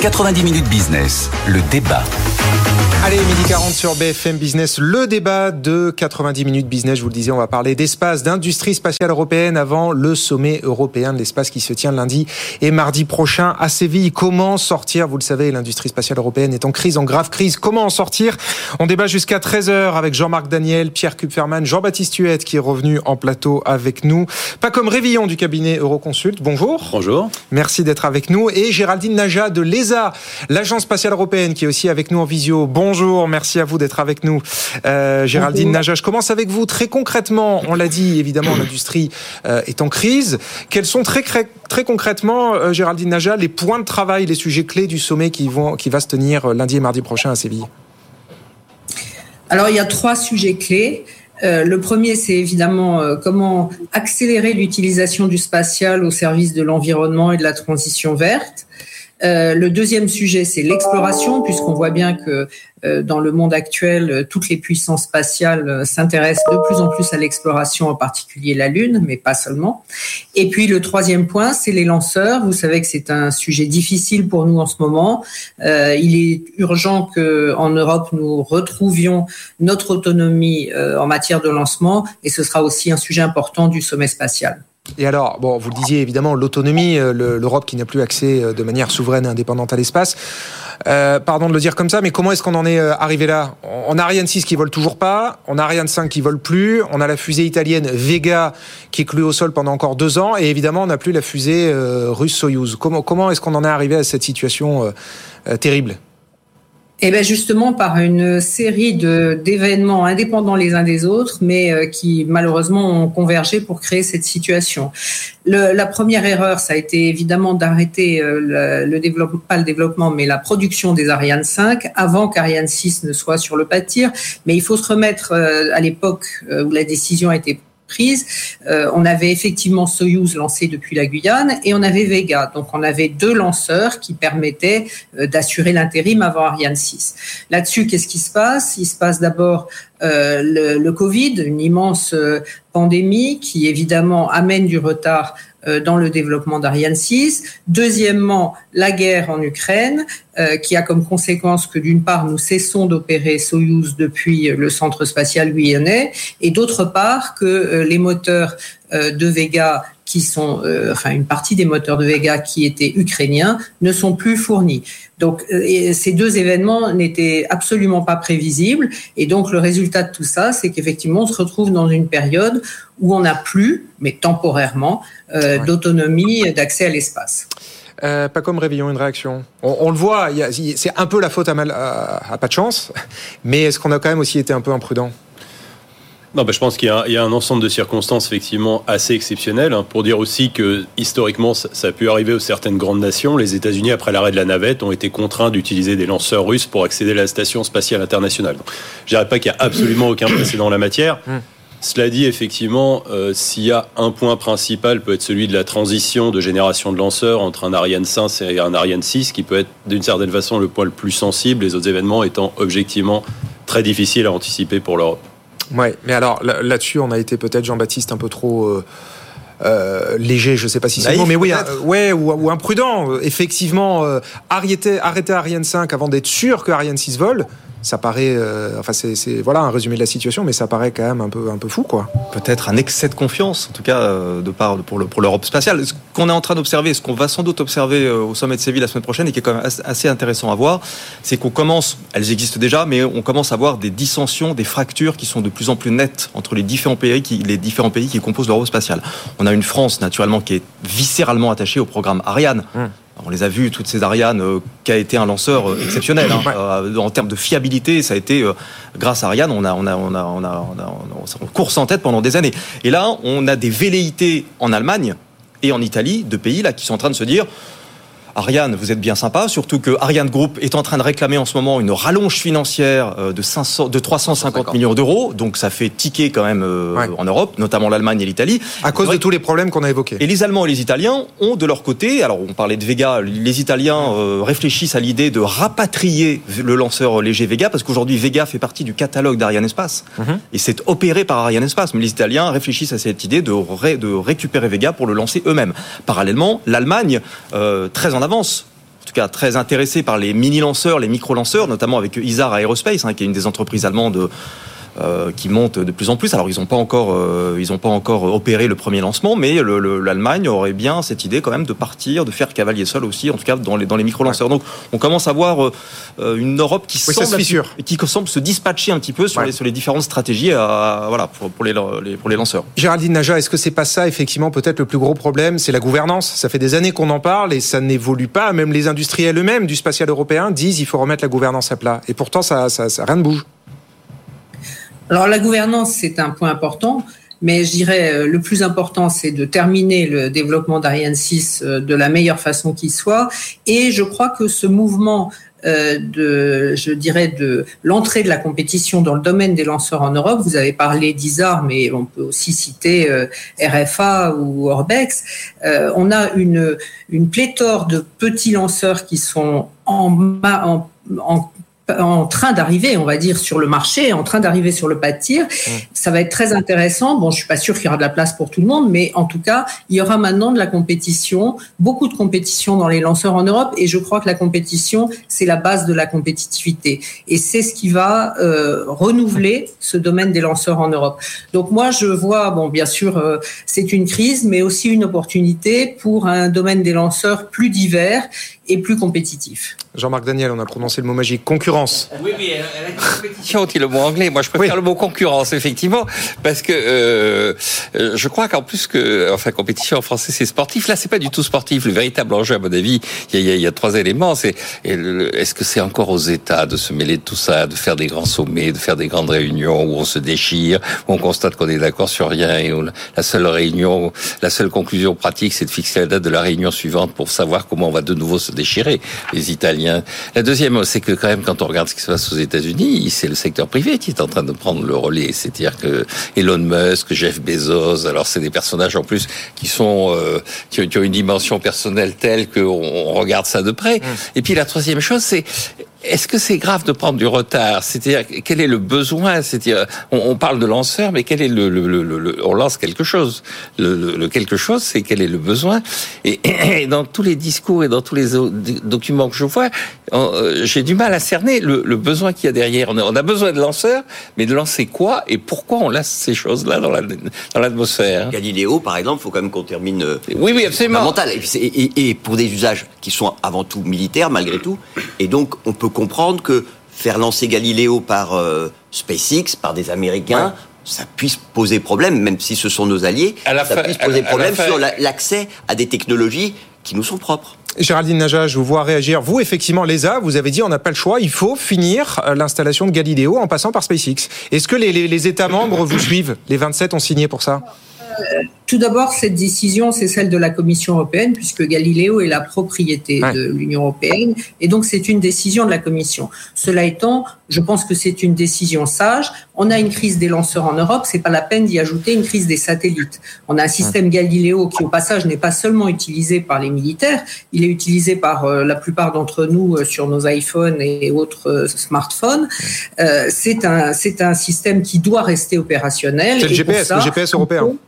90 minutes business. Le débat. Allez, midi 40 sur BFM Business, le débat de 90 minutes business. Je vous le disais, on va parler d'espace, d'industrie spatiale européenne avant le sommet européen de l'espace qui se tient lundi et mardi prochain à Séville. Comment sortir Vous le savez, l'industrie spatiale européenne est en crise, en grave crise. Comment en sortir? On débat jusqu'à 13h avec Jean-Marc Daniel, Pierre Kupferman, Jean-Baptiste Huette qui est revenu en plateau avec nous. Pas comme Révillon du cabinet Euroconsult. Bonjour. Bonjour. Merci d'être avec nous. Et Géraldine Naja de Les l'agence spatiale européenne, qui est aussi avec nous en visio. Bonjour, merci à vous d'être avec nous. Euh, Géraldine Naja, je commence avec vous très concrètement. On l'a dit, évidemment, l'industrie euh, est en crise. Quels sont très, très concrètement, euh, Géraldine Naja, les points de travail, les sujets clés du sommet qui, vont, qui va se tenir lundi et mardi prochain à Séville? Alors, il y a trois sujets clés. Euh, le premier, c'est évidemment euh, comment accélérer l'utilisation du spatial au service de l'environnement et de la transition verte. Euh, le deuxième sujet, c'est l'exploration, puisqu'on voit bien que euh, dans le monde actuel, euh, toutes les puissances spatiales s'intéressent de plus en plus à l'exploration, en particulier la Lune, mais pas seulement. Et puis le troisième point, c'est les lanceurs. Vous savez que c'est un sujet difficile pour nous en ce moment. il est urgent que en Europe nous retrouvions notre autonomie en matière de lancement, et ce sera aussi un sujet important du sommet spatial. Et alors, bon, vous le disiez évidemment, l'autonomie, euh, l'Europe qui n'a plus accès euh, de manière souveraine et indépendante à l'espace. Euh, pardon de le dire comme ça, mais comment est-ce qu'on en est arrivé là? On a Ariane 6 qui vole toujours pas, on a Ariane 5 qui vole plus, on a la fusée italienne Vega qui est au sol pendant encore deux ans, et évidemment on n'a plus la fusée russe Soyuz. Comment, comment est-ce qu'on en est arrivé à cette situation terrible? Eh bien justement par une série de d'événements indépendants les uns des autres, mais euh, qui malheureusement ont convergé pour créer cette situation. Le, la première erreur, ça a été évidemment d'arrêter euh, le, le, développement, pas le développement, mais la production des Ariane 5 avant qu'Ariane 6 ne soit sur le pâtir. Mais il faut se remettre euh, à l'époque où la décision a été Euh, on avait effectivement Soyuz lancé depuis la Guyane et on avait Vega. Donc on avait deux lanceurs qui permettaient euh, d'assurer l'intérim avant Ariane 6. Là-dessus, qu'est-ce qui se passe? Il se passe d'abord euh, le, Covid, une immense pandémie qui évidemment amène du retard dans le développement d'Ariane 6. Deuxièmement, la guerre en Ukraine, euh, qui a comme conséquence que d'une part, nous cessons d'opérer Soyuz depuis le centre spatial guyanais, et d'autre part, que euh, les moteurs de Vega qui sont, enfin une partie des moteurs de Vega qui étaient ukrainiens, ne sont plus fournis. Donc ces deux événements n'étaient absolument pas prévisibles, et donc le résultat de tout ça, c'est qu'effectivement on se retrouve dans une période où on n'a plus, mais temporairement, euh, d'autonomie d'accès à l'espace. Euh, pas comme Réveillon, une réaction. On, le voit, c'est un peu la faute à, mal, à, pas de chance, mais est-ce qu'on a quand même aussi été un peu imprudent? Non, bah, je pense qu'il y, y, a un ensemble de circonstances effectivement assez exceptionnelles. Hein, pour dire aussi que historiquement, ça, ça, a pu arriver aux certaines grandes nations. Les États-Unis, après l'arrêt de la navette, ont été contraints d'utiliser des lanceurs russes pour accéder à la station spatiale internationale. Donc, je dirais pas qu'il y a absolument aucun précédent en la matière. Hum. Cela dit, effectivement, euh, s'il y a un point principal, peut être celui de la transition de génération de lanceurs entre un Ariane 5 et un Ariane 6, qui peut être d'une certaine façon le point le plus sensible, les autres événements étant objectivement très difficiles à anticiper pour l'Europe. Ouais, mais alors là-dessus, on a été peut-être Jean-Baptiste un peu trop. Euh... Euh, léger, je sais pas si c'est le mot, mais oui, euh, ouais, ou, ou, imprudent. Effectivement, euh, arrêter, arrêter Ariane 5 avant d'être sûr que Ariane 6 vole, ça paraît, euh, enfin c'est voilà un résumé de la situation, mais ça paraît quand même un peu un peu fou quoi. Peut-être un excès de confiance, en tout cas euh, de part pour le pour l'Europe spatiale. Ce qu'on est en train d'observer, ce qu'on va sans doute observer euh, au sommet de Séville la semaine prochaine et qui est quand même assez intéressant à voir, c'est qu'on commence, elles existent déjà, mais on commence à voir des dissensions, des fractures qui sont de plus en plus nettes entre les différents pays qui les différents pays qui composent l'Europe spatiale. On a une France naturellement qui est viscéralement attachée au programme Ariane. Hum. On les a vus, toutes ces Ariane, euh, qui a été un lanceur euh, exceptionnel. Hein. Euh, en termes de fiabilité, ça a été, grâce à Ariane, on a, on, a, on, a, on, a, on, course en tête pendant des années. Et là, on a des velléités en Allemagne et en Italie, de pays là, qui sont en train de se dire Ariane, vous êtes bien sympa, surtout que Ariane Group est en train de réclamer en ce moment une rallonge financière euh, de, 500, de 350 millions d'euros, donc ça fait ticker quand même euh, en Europe, notamment l'Allemagne et l'Italie. À cause de tous les problèmes qu'on a évoqués. Et les Allemands et les Italiens ont de leur côté, alors on parlait de Vega, les Italiens euh, réfléchissent à l'idée de rapatrier le lanceur léger Vega, parce qu'aujourd'hui Vega fait partie du catalogue d'Ariane Espace, mhm. et c'est opéré par Ariane Espace, mais les Italiens réfléchissent à cette idée de, de récupérer Vega pour le lancer eux-mêmes. Parallèlement, l'Allemagne, très en avance en tout cas très intéressé par les mini-lanceurs, les micro-lanceurs, notamment avec Isar Aerospace, hein, qui est une des entreprises allemandes qui monte de plus en plus. Alors ils n'ont pas encore, ils ont pas encore opéré le premier lancement, mais l'Allemagne aurait bien cette idée quand même de partir, de faire cavalier seul aussi, en tout cas dans les dans les micro lanceurs. Donc on commence à voir une Europe qui semble qui semble se dispatcher un petit peu sur les sur les différentes stratégies à, voilà pour, pour les, pour les lanceurs. Géraldine Naja, est-ce que c'est pas ça effectivement peut-être le plus gros problème, c'est la gouvernance? Ça fait des années qu'on en parle et ça n'évolue pas. Même les industriels eux-mêmes du spatial européen disent il faut remettre la gouvernance à plat. Et pourtant, ça, ça, rien ne bouge. Alors la gouvernance, c'est un point important. Mais je dirais euh, le plus important, c'est de terminer le développement d'Ariane 6 euh, de la meilleure façon qui soit. Et je crois que ce mouvement euh, de, je dirais, de l'entrée de la compétition dans le domaine des lanceurs en Europe. Vous avez parlé d'ISAR, mais on peut aussi citer RFA ou Orbex. On a une, une pléthore de petits lanceurs qui sont en, en, en en train d'arriver, on va dire, sur le marché, en train d'arriver sur le pas de tir. Ça va être très intéressant. Bon, je suis pas sûr qu'il y aura de la place pour tout le monde, mais en tout cas, il y aura maintenant de la compétition, beaucoup de compétition dans les lanceurs en Europe, et je crois que la compétition, c'est la base de la compétitivité, et c'est ce qui va euh, renouveler ce domaine des lanceurs en Europe. Donc moi, je vois, bon, bien sûr, euh, c'est une crise, mais aussi une opportunité pour un domaine des lanceurs plus divers et plus compétitif. Jean-Marc Daniel, on a prononcé le mot magique, concurrence. Oui, oui, la compétition, dit le mot anglais? Moi, je préfère le mot concurrence, effectivement, parce que euh, je crois qu'en plus que, enfin, compétition en français, c'est sportif. Là, c'est pas du tout sportif. Le véritable enjeu, à mon avis, il y a, y a, trois éléments. C'est est-ce que c'est encore aux États de se mêler de tout ça, de faire des grands sommets, de faire des grandes réunions où on se déchire, où on constate qu'on est d'accord sur rien et où la seule réunion, la seule conclusion pratique, c'est de fixer la date de la réunion suivante pour savoir comment on va de nouveau se déchirer, les Italiens. La deuxième, c'est que quand même, quand on regarde ce qui se passe aux États-Unis, c'est le secteur privé qui est en train de prendre le relais. C'est-à-dire que Elon Musk, Jeff Bezos, alors c'est des personnages en plus qui sont euh, qui, ont une dimension personnelle telle qu'on regarde ça de près. Mmh. Et puis la troisième chose, c'est est-ce que c'est grave de prendre du retard? C'est-à-dire, quel est le besoin? C'est-à-dire, on, parle de lanceur, mais quel est le, le, le, on lance quelque chose. Le, quelque chose, c'est quel est le besoin? Et, dans tous les discours et dans tous les documents que je vois, euh, j'ai du mal à cerner le, besoin qu'il y a derrière. On a, besoin de lanceurs, mais de lancer quoi et pourquoi on laisse ces choses-là dans l'atmosphère? La, Galiléo, par exemple, il faut quand même qu'on termine. Euh, oui, oui, absolument. et, et pour des usages qui sont avant tout militaires, malgré tout, et donc on peut comprendre que faire lancer Galiléo par euh, SpaceX, par des Américains, ça puisse poser problème, même si ce sont nos alliés, ça puisse poser problème sur l'accès à des technologies qui nous sont propres. Géraldine Naja, je vous vois réagir. Vous, effectivement, l'ESA, vous avez dit on n'a pas le choix, il faut finir euh, l'installation de Galiléo en passant par SpaceX. Est-ce que les, les États membres vous suivent? Les 27 ont signé pour ça? Tout d'abord, cette décision, c'est celle de la Commission européenne, puisque Galiléo est la propriété de l'Union européenne, et donc c'est une décision de la Commission. Cela étant, je pense que c'est une décision sage. On a une crise des lanceurs en Europe, c'est pas la peine d'y ajouter une crise des satellites. On a un système Galiléo qui, au passage, n'est pas seulement utilisé par les militaires, il est utilisé par euh, la plupart d'entre nous euh, sur nos iPhones et autres euh, smartphones. c'est un, c'est un système qui doit rester opérationnel. C'est le GPS, le GPS européen.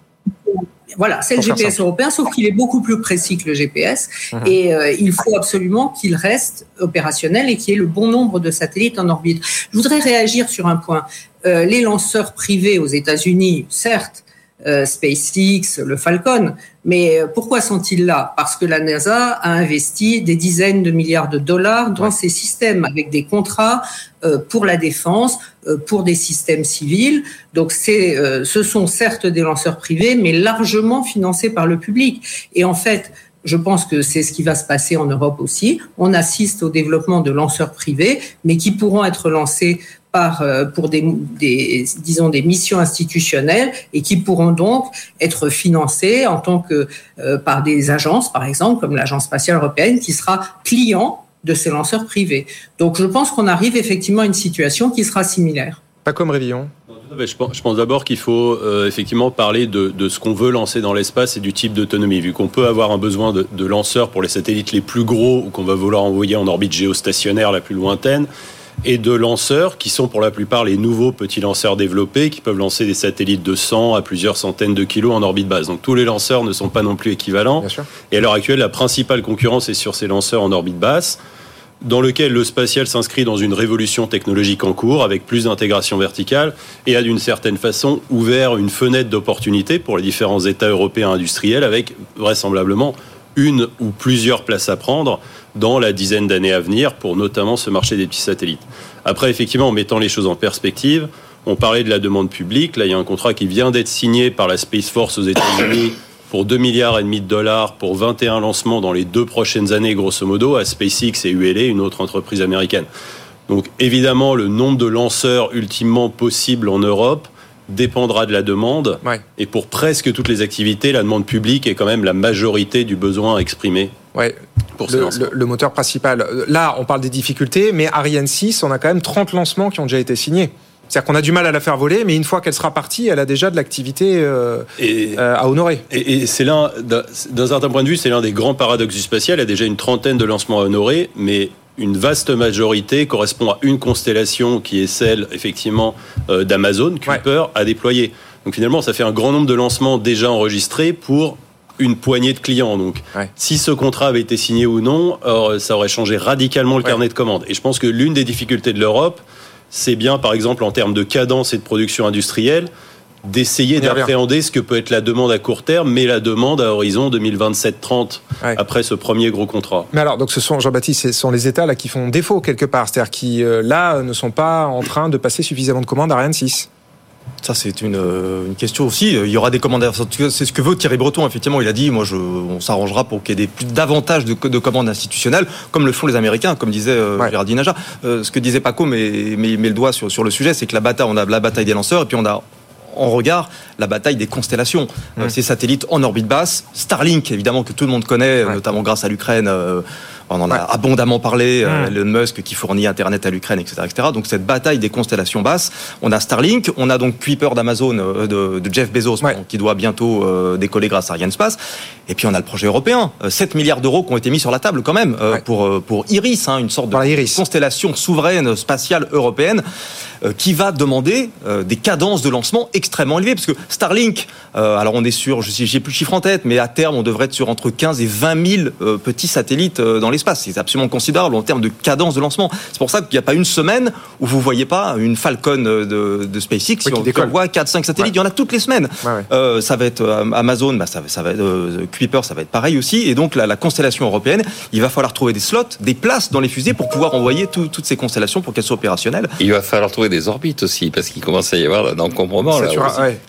Voilà, c'est le GPS européen, sauf qu'il est beaucoup plus précis que le GPS. Mhm. Et euh, il faut absolument qu'il reste opérationnel et qu'il y ait le bon nombre de satellites en orbite. Je voudrais réagir sur un point. Euh, les lanceurs privés aux États-Unis, certes, euh, SpaceX, le Falcon. Mais euh, pourquoi sont-ils là? Parce que la NASA a investi des dizaines de milliards de dollars dans ces systèmes avec des contrats euh, pour la défense, pour des systèmes civils. Donc c'est, ce sont certes des lanceurs privés, mais largement financés par le public. Et en fait, je pense que c'est ce qui va se passer en Europe aussi. On assiste au développement de lanceurs privés, mais qui pourront être lancés par, euh, pour des, des, disons, des missions institutionnelles et qui pourront donc être financées en tant que euh, par des agences, par exemple, comme l'Agence spatiale européenne, qui sera client de ces lanceurs privés. Donc je pense qu'on arrive effectivement à une situation qui sera similaire. Pas comme Révillon. Je pense, d'abord qu'il faut euh, effectivement parler de, de ce qu'on veut lancer dans l'espace et du type d'autonomie. Vu qu'on peut avoir un besoin de, de lanceurs pour les satellites les plus gros ou qu'on va vouloir envoyer en orbite géostationnaire la plus lointaine, et de lanceurs qui sont pour la plupart les nouveaux petits lanceurs développés qui peuvent lancer des satellites de 100 à plusieurs centaines de kilos en orbite basse. Donc tous les lanceurs ne sont pas non plus équivalents. Et à l'heure actuelle, la principale concurrence est sur ces lanceurs en orbite basse. dans lequel le spatial s'inscrit dans une révolution technologique en cours, avec plus d'intégration verticale, et a d'une certaine façon ouvert une fenêtre d'opportunité pour les différents États européens industriels, avec vraisemblablement une ou plusieurs places à prendre dans la dizaine d'années à venir pour notamment ce marché des petits satellites. Après, effectivement, en mettant les choses en perspective, on parlait de la demande publique. Là, il y a un contrat qui vient d'être signé par la Space Force aux États-Unis pour 2 milliards et demi de dollars pour 21 lancements dans les deux prochaines années, grosso modo, à SpaceX et ULA, une autre entreprise américaine. Donc, évidemment, le nombre de lanceurs ultimement possibles en Europe dépendra de la demande. Et pour presque toutes les activités, la demande publique est quand même la majorité du besoin exprimé. Ouais. Pour le, le, moteur principal. Là, on parle des difficultés, mais Ariane 6, on a quand même 30 lancements qui ont déjà été signés. C'est-à-dire qu'on a du mal à la faire voler, mais une fois qu'elle sera partie, elle a déjà de l'activité euh, euh, à honorer. Et, c'est l'un, d'un certain point de vue, c'est l'un des grands paradoxes du spatial. Il y a déjà une trentaine de lancements à honorer, mais une vaste majorité correspond à une constellation qui est celle, effectivement, euh, d'Amazon, Kuiper, a déployé. Donc finalement, ça fait un grand nombre de lancements déjà enregistrés pour une poignée de clients. Donc, si ce contrat avait été signé ou non, ça aurait changé radicalement le carnet de commandes. Et je pense que l'une des difficultés de l'Europe, c'est bien, par exemple, en termes de cadence et de production industrielle, d'essayer d'appréhender ce que peut être la demande à court terme, mais la demande à horizon 2027-30 après ce premier gros contrat. Mais alors, donc ce sont Jean-Baptiste, ce sont les États là qui font défaut quelque part, c'est-à-dire qui euh, là ne sont pas en train de passer suffisamment de commandes à Ariane 6. Ça, c'est une, euh, une, question aussi. Il y aura des commandes. C'est ce que veut Thierry Breton, effectivement. Il a dit moi, je, on s'arrangera pour qu'il y ait des, plus, davantage de, de, commandes institutionnelles, comme le font les Américains, comme disait euh, Gérardine Aja. Euh, ce que disait Paco, mais, mais, met le doigt sur, sur le sujet, c'est que la bataille, on a la bataille des lanceurs, et puis on a en regard la bataille des constellations. Euh, ces satellites en orbite basse, Starlink, évidemment, que tout le monde connaît, notamment grâce à l'Ukraine. On en a abondamment parlé, euh, Elon Musk qui fournit Internet à l'Ukraine, etc., etc. Donc cette bataille des constellations basses, on a Starlink, on a donc Kuiper d'Amazon, euh, de, Jeff Bezos, qui doit bientôt euh, décoller grâce à Arianespace. Et puis on a le projet européen, 7 milliards d'euros qui ont été mis sur la table quand même pour, pour Iris, hein, une sorte de constellation souveraine spatiale européenne qui va demander des cadences de lancement extrêmement élevées. Parce que Starlink, alors on est sur, je j'ai plus le chiffre en tête, mais à terme on devrait être sur entre 15 et 20 000 petits satellites dans les c'est absolument considérable en termes de cadence de lancement. C'est pour ça qu'il n'y a pas une semaine où vous voyez pas une Falcon de, de SpaceX. Oui, on, voit 4-5 satellites, il y en a toutes les semaines. Euh, ça va être euh, Amazon, bah, ça, ça va être euh, Kuiper, ça va être pareil aussi. Et donc la, la, constellation européenne, il va falloir trouver des slots, des places dans les fusées pour pouvoir envoyer toutes ces constellations pour qu'elles soient opérationnelles. Il va falloir trouver des orbites aussi parce qu'il commence à y avoir un encombrement. Là,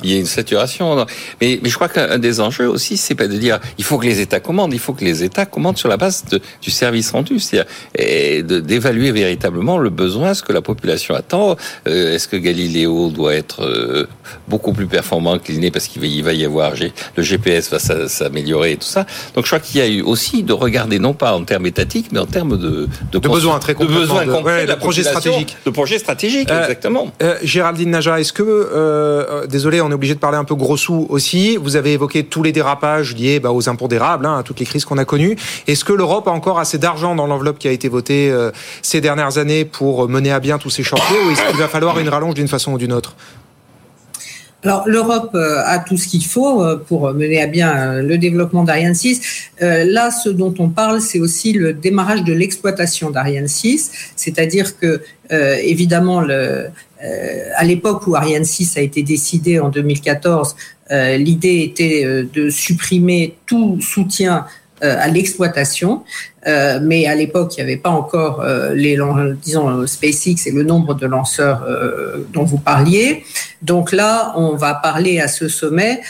Il y a une saturation. Mais, mais je crois qu'un des enjeux aussi, c'est pas de dire il faut que les États commandent, il faut que les États commandent sur la base de, du service rendu, c'est-à-dire d'évaluer véritablement le besoin, ce que la population attend. Euh, est-ce que Galiléo doit être euh, beaucoup plus performant qu'il n'est parce qu'il va y avoir le GPS va s'améliorer et tout ça. Donc je crois qu'il y a eu aussi de regarder non pas en termes étatiques, mais en termes de de, besoins très de besoins concrets, de projet stratégique, de projet stratégique, euh, exactement. Géraldine Naja, est-ce que désolé, on est obligé de parler un peu gros sous aussi. Vous avez évoqué tous les dérapages liés bah, aux impondérables, hein, à toutes les crises qu'on a connues. Est-ce que l'Europe a encore assez d'argent dans l'enveloppe qui a été votée euh, ces dernières années pour mener à bien tous ces chantiers ou est-ce qu'il va falloir une rallonge d'une façon ou d'une autre? Alors l'Europe euh, a tout ce qu'il faut euh, pour mener à bien le développement d'Ariane 6. Là, ce dont on parle, c'est aussi le démarrage de l'exploitation d'Ariane 6, c'est-à-dire que évidemment, à l'époque où Ariane 6 a été décidé en 2014, l'idée était de supprimer tout soutien à l'exploitation. Euh, mais à l'époque, il n'y avait pas encore euh, les, disons, SpaceX et le nombre de lanceurs euh, dont vous parliez. Donc là, on va parler à ce sommet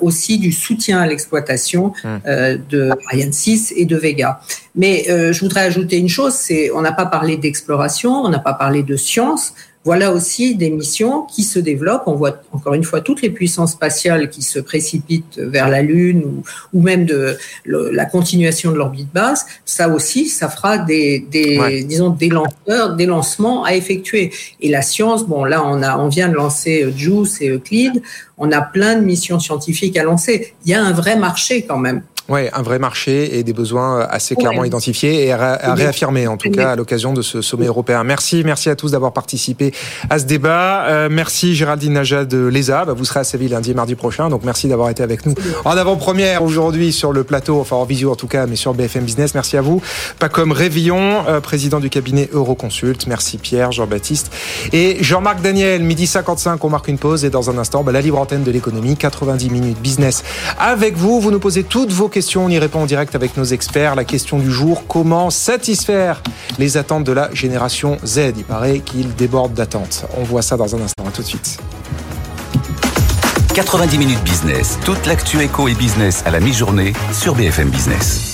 aussi du soutien à l'exploitation hum. de Ariane 6 et de Vega. Mais je voudrais ajouter une chose, c'est on n'a pas parlé d'exploration, on n'a pas parlé de science, voilà aussi des missions qui se développent. On voit encore une fois toutes les puissances spatiales qui se précipitent vers la Lune ou, même de la continuation de l'orbite basse. Ça aussi, ça fera des, disons des lanceurs, des lancements à effectuer. Et la science, bon là on a, on vient de lancer JUICE et Euclide. On a plein de missions scientifiques à lancer. Il y a un vrai marché quand même. Ouais, un vrai marché et des besoins assez clairement Ouais. identifiés et à, à réaffirmer en tout cas à l'occasion de ce sommet européen. Merci, merci à tous d'avoir participé à ce débat. Euh, merci Géraldine Naja de l'ESA. Bah, vous serez à Séville lundi et mardi prochain, donc merci d'avoir été avec nous en avant-première aujourd'hui sur le plateau, enfin en visio en tout cas, mais sur BFM Business. Merci à vous. Pacom Révillon, euh, président du cabinet Euroconsult. Merci Pierre, Jean-Baptiste et Jean-Marc Daniel. Midi 55, on marque une pause et dans un instant, bah, la libre antenne de l'économie, 90 minutes business avec vous. Vous nous posez toutes vos on y répond en direct avec nos experts. La question du jour, comment satisfaire les attentes de la génération Z? Il paraît qu'il déborde d'attentes. On voit ça dans un instant. À tout de suite. 90 minutes business, toute l'actu éco et business à la mi-journée sur BFM Business.